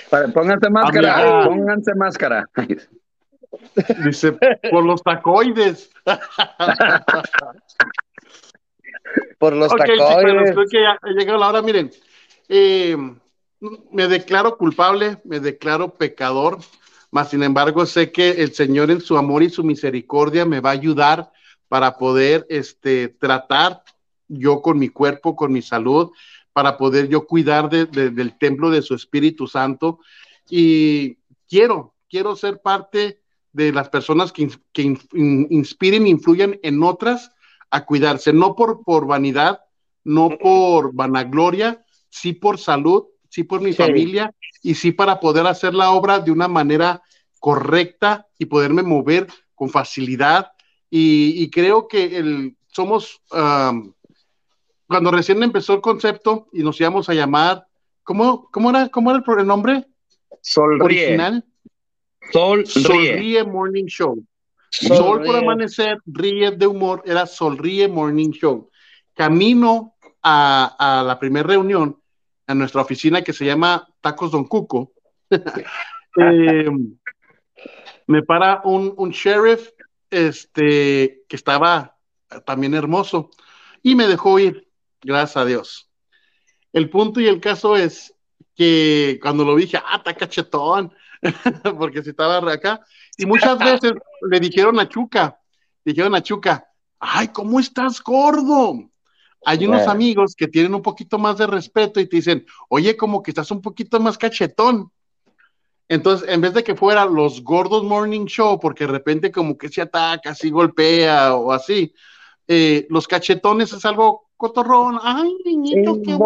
Pónganse máscara, Amiga. pónganse máscara. Dice, por los tacoides. Por los Ok, tacoides. chicos, creo que ya ha llegado la hora. Miren, eh, me declaro culpable, me declaro pecador, mas sin embargo sé que el Señor en su amor y su misericordia me va a ayudar para poder este, tratar yo con mi cuerpo, con mi salud, para poder yo cuidar de- de- del templo de su Espíritu Santo. Y quiero, quiero ser parte de las personas que, que in- in- inspiren, influyan en otras a cuidarse, no por, por vanidad, no por vanagloria, sí por salud, sí por mi Sí. familia y sí para poder hacer la obra de una manera correcta y poderme mover con facilidad. Y, y creo que el, somos, cuando recién empezó el concepto y nos íbamos a llamar, ¿cómo, cómo era, cómo era el nombre Sonríe, original? sonríe. Sonríe Morning Show. Sol por Sonríe. amanecer, ríe de humor, era Sonríe Morning Show. Camino a, a la primera reunión a nuestra oficina que se llama Tacos Don Cuco. eh, me para un, un sheriff este, que estaba también hermoso y me dejó ir, gracias a Dios. El punto y el caso es que cuando lo dije, ah, está cachetón, porque si estaba acá, y muchas veces le dijeron a Chuca, dijeron a Chuca, ay, ¿cómo estás gordo? Hay unos Bueno. amigos que tienen un poquito más de respeto y te dicen, oye, como que estás un poquito más cachetón. Entonces, en vez de que fuera los gordos morning show, porque de repente como que se ataca, así golpea o así, eh, los cachetones es algo cotorrón, ay, niñito, qué bonito.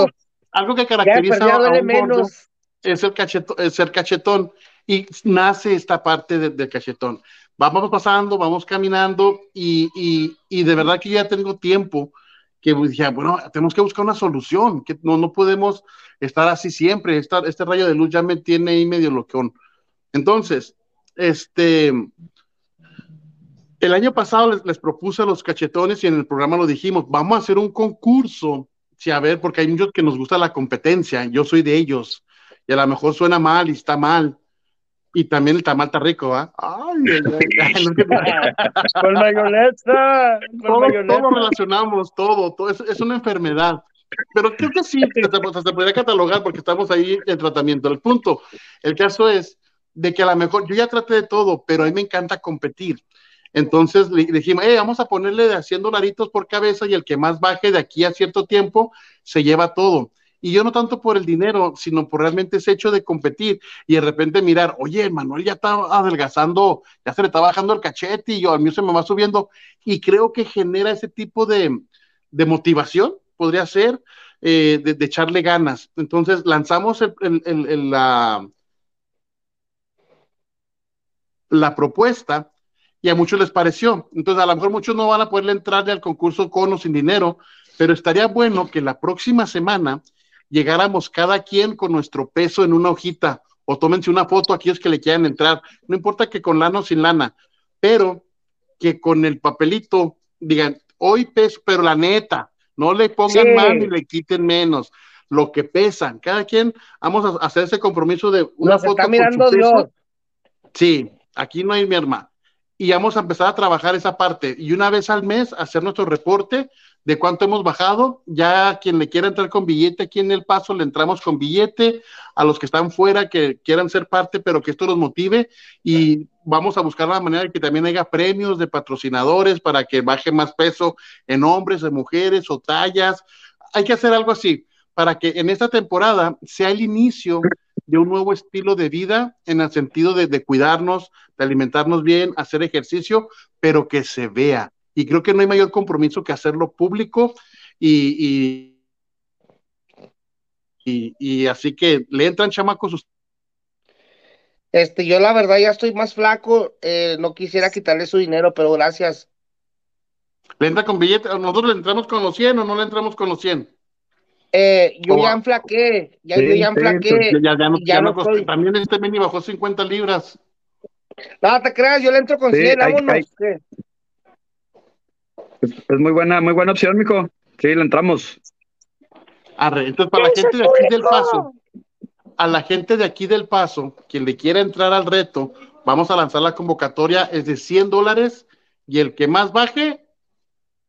bonito. Algo que caracteriza ya a un gordo menos. es el, cacheto- es el cachetón y nace esta parte de- del cachetón. Vamos pasando, vamos caminando y, y- y de verdad que ya tengo tiempo que dije, bueno, tenemos que buscar una solución, que no, no podemos estar así siempre, esta- este rayo de luz ya me tiene ahí medio loqueón. Entonces, este, el año pasado les, les propuse a los cachetones y en el programa lo dijimos, vamos a hacer un concurso, sí, a ver, porque hay muchos que nos gusta la competencia, yo soy de ellos, y a lo mejor suena mal y está mal, y también el tamal está rico, ¿ah? Te- Con mayonesa. Todo, todo relacionamos, todo, todo es, es una enfermedad. Pero creo que sí, se, se- se podría catalogar porque estamos ahí en tratamiento. El punto, el caso es de que a lo mejor yo ya traté de todo, pero a mí me encanta competir. Entonces le, dijimos, "Eh, vamos a ponerle de a 100 dolaritos por cabeza y el que más baje de aquí a cierto tiempo se lleva todo. Y yo no tanto por el dinero, sino por realmente ese hecho de competir y de repente mirar, oye, Manuel ya está adelgazando, ya se le está bajando el cachete y yo, a mí se me va subiendo. Y creo que genera ese tipo de, motivación, podría ser, eh, de, echarle ganas. Entonces lanzamos el- la propuesta y a muchos les pareció. Entonces, a lo mejor muchos no van a poderle entrarle al concurso con o sin dinero, pero estaría bueno que la próxima semana llegáramos cada quien con nuestro peso en una hojita o tómense una foto a aquellos que le quieran entrar. No importa que con lana o sin lana, pero que con el papelito digan, hoy peso, pero la neta, no le pongan Sí. más ni le quiten menos. Lo que pesan, cada quien, vamos a hacer ese compromiso de una Nos foto está con mirando su peso. Dios. Sí, aquí no hay mi hermano. Y vamos a empezar a trabajar esa parte. Y una vez al mes hacer nuestro reporte de cuánto hemos bajado. Ya quien le quiera entrar con billete aquí en El Paso, le entramos con billete. A los que están fuera, que quieran ser parte, pero que esto los motive. Y vamos a buscar la manera de que también haya premios de patrocinadores para que baje más peso en hombres, en mujeres o tallas. Hay que hacer algo así para que en esta temporada sea el inicio de un nuevo estilo de vida en el sentido de, de, cuidarnos, de alimentarnos bien, hacer ejercicio, pero que se vea. Y creo que no hay mayor compromiso que hacerlo público y, y, y, así que le entran chamacos. Este, yo la verdad ya estoy más flaco, eh, no quisiera quitarle su dinero, pero gracias. ¿Le entra con billete? ¿Nosotros le entramos con los 100 o no le entramos con los 100? Eh, yo ya enflaqué, ya, sí, yo ya enflaqué. Sí, ya, ya, no, ya, ya no estoy... También este mini bajó 50 libras. No te creas, yo le entro con 100, vámonos. Hay, hay... Es, es, muy buena, muy buena opción, mijo. Sí, le entramos. Arre, entonces, para la gente de aquí del Paso, a la gente de aquí del Paso, quien le quiera entrar al reto, vamos a lanzar la convocatoria, es de 100 dólares, y el que más baje,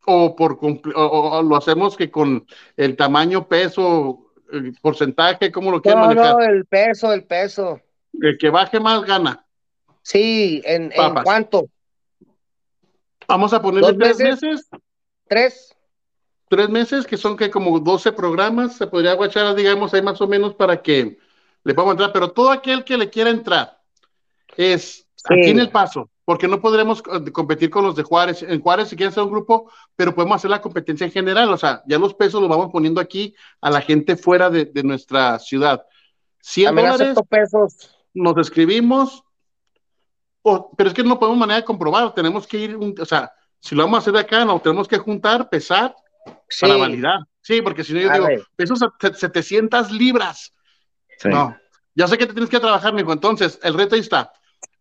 o por o, o, lo hacemos que con el tamaño, peso, el porcentaje, ¿cómo lo quieren no, manejar? No, el peso, el peso. El que baje más gana. Sí, ¿en, ¿en cuánto? Vamos a ponerle tres meses? meses. Tres. Tres meses, que son que como 12 programas, se podría guachar, digamos, ahí más o menos para que le podamos entrar, pero todo aquel que le quiera entrar es sí. aquí en el paso, porque no podremos competir con los de Juárez. En Juárez, si quieren hacer un grupo, pero podemos hacer la competencia en general, o sea, ya los pesos los vamos poniendo aquí a la gente fuera de, de nuestra ciudad. 100 dólares, pesos. nos escribimos, o, pero es que no podemos manera de comprobar, tenemos que ir, un, o sea, si lo vamos a hacer de acá, nos tenemos que juntar, pesar sí. para validar. Sí, porque si no yo a digo, ver. pesos 700 libras. Sí. No, ya sé que te tienes que trabajar, mijo, entonces el reto ahí está.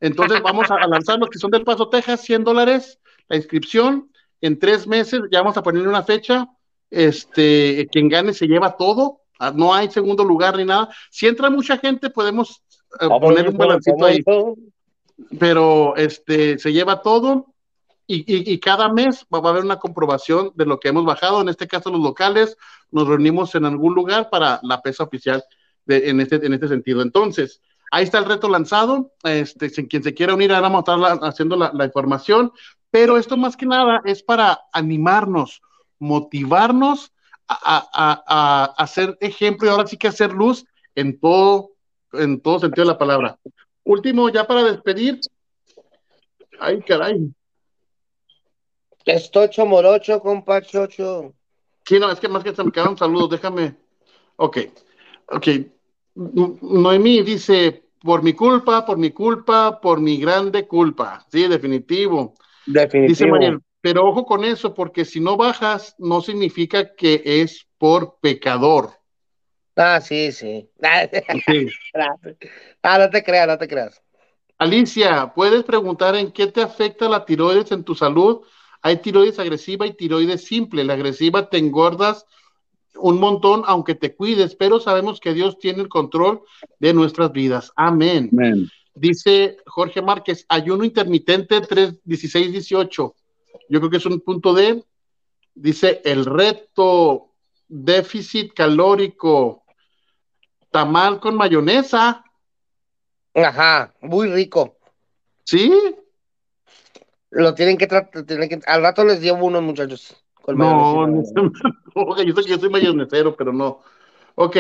Entonces vamos a, lanzar los que son del Paso, Texas, 100 dólares la inscripción, en tres meses ya vamos a ponerle una fecha, este, quien gane se lleva todo, ah, no hay segundo lugar ni nada. Si entra mucha gente, podemos eh, poner un balancito ahí pero este se lleva todo y, y, y, cada mes va a haber una comprobación de lo que hemos bajado. En este caso, los locales nos reunimos en algún lugar para la pesa oficial de, en, este, en este sentido. Entonces, ahí está el reto lanzado. Este, quien se quiera unir, ahora vamos a estar la, haciendo la, la información. Pero esto más que nada es para animarnos, motivarnos a, a, hacer ejemplo y ahora sí que hacer luz en todo, en todo sentido de la palabra último, ya para despedir. Ay, caray. Estocho morocho, compa chocho. Sí, no, es que más que se me quedaron saludos, déjame. Ok, ok. Noemí dice, por mi culpa, por mi culpa, por mi grande culpa. Sí, definitivo. Definitivo. Dice Mariel, pero ojo con eso, porque si no bajas, no significa que es por pecador. Ah, sí, sí. sí. ah, no te creas, no te creas. Alicia, ¿puedes preguntar en qué te afecta la tiroides en tu salud? Hay tiroides agresiva y tiroides simple. La agresiva te engordas un montón, aunque te cuides, pero sabemos que Dios tiene el control de nuestras vidas. Amén. Amén. Dice Jorge Márquez, ayuno intermitente 3, 16, 18. Yo creo que es un punto de, dice, el reto, déficit calórico, tamal con mayonesa. Ajá, muy rico. ¿Sí? Lo tienen que tratar, que... al rato les llevo unos muchachos. No, no, yo sé que yo soy mayonesero, pero no. Ok,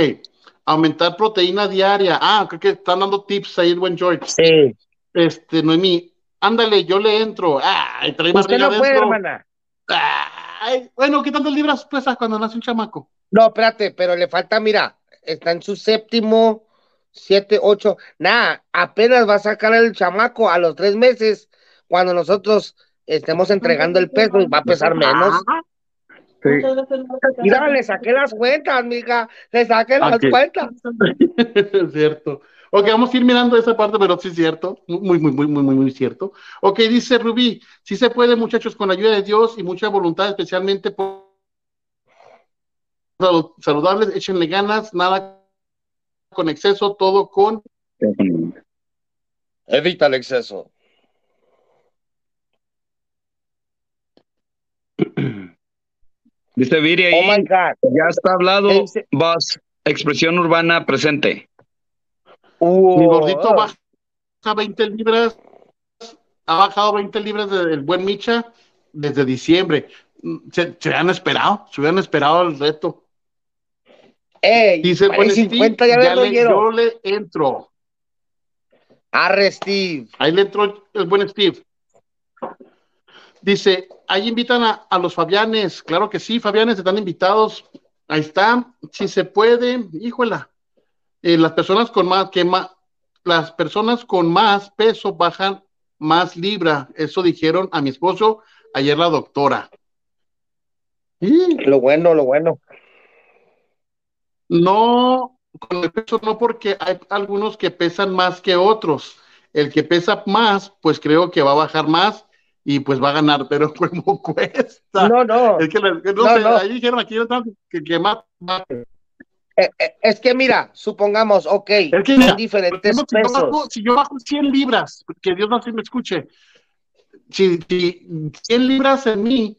aumentar proteína diaria. Ah, creo que están dando tips ahí el buen George. Sí. Este, Noemí, ándale, yo le entro. Ay, trae Usted no puede, hermana. Ay, bueno, ¿qué tantas libras pesas cuando nace un chamaco? No, espérate, pero le falta, mira, está en su séptimo, siete, ocho, nada, apenas va a sacar el chamaco a los tres meses, cuando nosotros estemos entregando el peso y va a pesar menos. Sí. Mira, le saqué las cuentas, mija, le saqué las okay. cuentas. es cierto. Ok, vamos a ir mirando esa parte, pero sí es cierto, muy, muy, muy, muy, muy, muy cierto. Ok, dice Rubí, sí se puede, muchachos, con la ayuda de Dios y mucha voluntad, especialmente por saludables, échenle ganas, nada con exceso, todo con... Evita el exceso. Dice Viri ahí, Oh my God. ya está hablado, Ese- Boss, expresión urbana presente. Mi gordito baja 20 libras, ha bajado 20 libras del buen Micha desde diciembre. Se, se hubieran esperado, se hubieran esperado el reto. Ey, Dice el buen hay Steve, 50 ya, le- yo le entro. Arre, Steve. Ahí le entró el buen Steve. Dice, ahí invitan a, a los Fabianes. Claro que sí, Fabianes están invitados. Ahí está. Si se puede, híjola. Eh, las personas con más, que más, las personas con más peso bajan más libra. Eso dijeron a mi esposo ayer la doctora. Y Lo bueno, lo bueno. no, con el peso no, porque hay algunos que pesan más que otros. El que pesa más, pues creo que va a bajar más y pues va a ganar, pero como cuesta. No, no. Es que no, No, sé, no. ahí dijeron aquí que, que más. más. Eh, eh, es que mira, supongamos, ok, Es que mira, diferentes ejemplo, si, yo pesos. bajo, si yo bajo 100 libras, que Dios no se me escuche, si, si 100 libras en mí,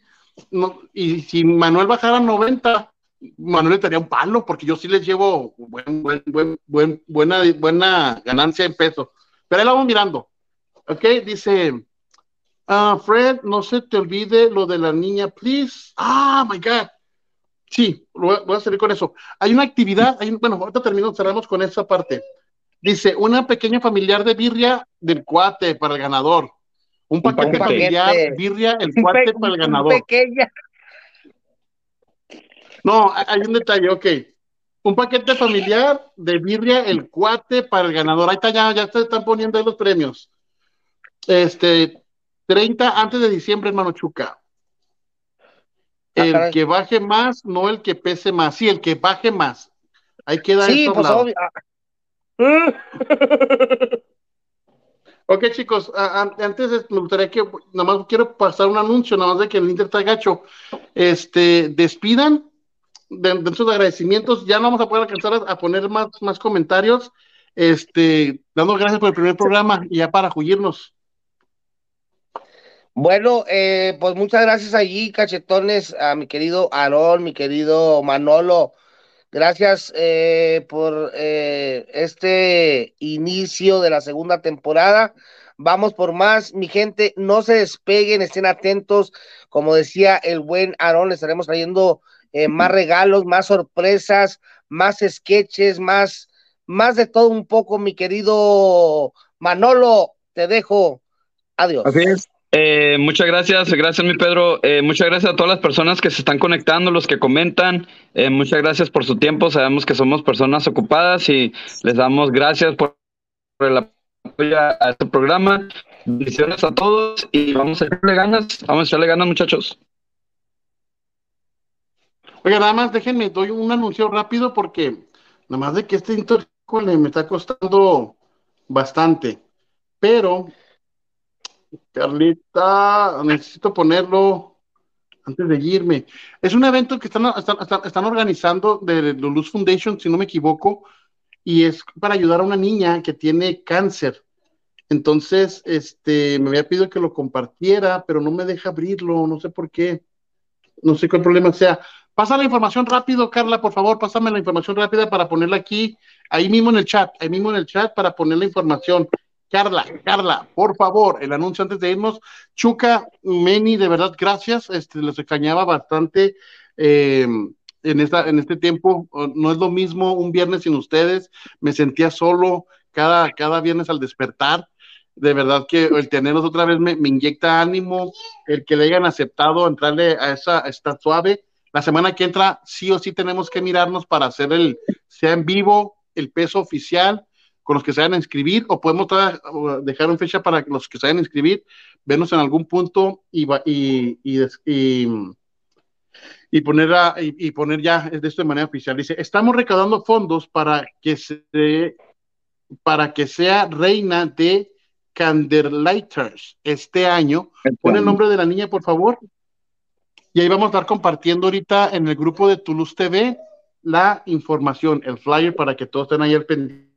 no, y si Manuel bajara 90, Manuel le daría un palo, porque yo sí les llevo buen, buen, buen, buen- buena, buena ganancia en peso. Pero ahí la vamos mirando. Ok, dice, ah, Fred, no se te olvide lo de la niña, please. Ah, my God. Sí, voy a, salir con eso. Hay una actividad, hay, un- bueno, ahorita termino, cerramos con esa parte. Dice, una pequeña familiar de birria del cuate para el ganador. Un paquete paquete. familiar, birria, el Un cuate para el un ganador. pequeña. No, hay un detalle, ok. Un paquete familiar de birria, el cuate para el ganador. Ahí está, ya, ya se están poniendo ahí los premios. Este, 30 antes de diciembre, hermano Chuca. Ah, El que baje más, no el que pese más. Sí, el que baje más. Ahí queda Sí, eso pues obvio. Ok, chicos, antes me gustaría que, nada más quiero pasar un anuncio, nada más de que el Inter está gacho. Este, despidan de, de sus agradecimientos. Ya no vamos a poder alcanzar a, a poner más, más comentarios. Este, dando gracias por el primer programa y ya para juirnos. Bueno, eh, pues muchas gracias allí, cachetones, a mi querido Aarón, mi querido Manolo. Gracias eh, por eh, este inicio de la segunda temporada. Vamos por más, mi gente, no se despeguen, estén atentos. Como decía el buen Aarón, estaremos trayendo eh, más regalos, más sorpresas, más sketches, más, más de todo un poco, mi querido Manolo. Te dejo. Adiós. Así es. Eh, muchas gracias, gracias mi Pedro. Eh, muchas gracias a todas las personas que se están conectando, los que comentan. Eh, muchas gracias por su tiempo. Sabemos que somos personas ocupadas y les damos gracias por, el apoyo a este programa. Bendiciones a todos y vamos a echarle ganas. Vamos a ganas, muchachos. Oiga, nada más déjenme, doy un anuncio rápido porque nada más de que este híjole, me está costando bastante. Pero, Carlita, necesito ponerlo antes de irme. Es un evento que están, organizando de Lulus Foundation, si no me equivoco, y es para ayudar a una niña que tiene cáncer. Entonces, este, me había pedido que lo compartiera, pero no me deja abrirlo, no sé por qué. No sé qué problema sea. Pasa la información rápido, Carla, por favor, pásame la información rápida para ponerla aquí, ahí mismo en el chat, ahí mismo en el chat para poner la información. Carla, Carla, por favor, el anuncio antes de irnos. Chuca, Meni, de verdad, gracias. Este, los extrañaba bastante eh, en, esta, en este tiempo. No es lo mismo un viernes sin ustedes. Me sentía solo cada, cada viernes al despertar. De verdad que el tenerlos otra vez me, me inyecta ánimo. El que le hayan aceptado entrarle a esa está suave. La semana que entra, sí o sí tenemos que mirarnos para hacer el, sea en vivo, el peso oficial con los que se vayan a inscribir, o podemos dejar una fecha para que los que se vayan a inscribir, vernos en algún punto y, va- y, y, des- y, y poner, a- y, poner ya de esto de manera oficial. Dice, estamos recaudando fondos para que se para que sea reina de Candlelighters este año. Pon el nombre de la niña, por favor. Y ahí vamos a estar compartiendo ahorita en el grupo de Toulouse TV la información, el flyer, para que todos estén ahí al pendiente.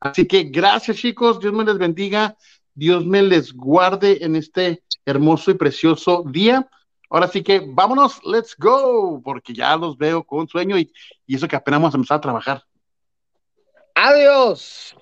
Así que gracias, chicos. Dios me les bendiga. Dios me les guarde en este hermoso y precioso día. Ahora sí que vámonos, let's go, porque ya los veo con sueño y, y eso que apenas vamos a empezar a trabajar. Adiós.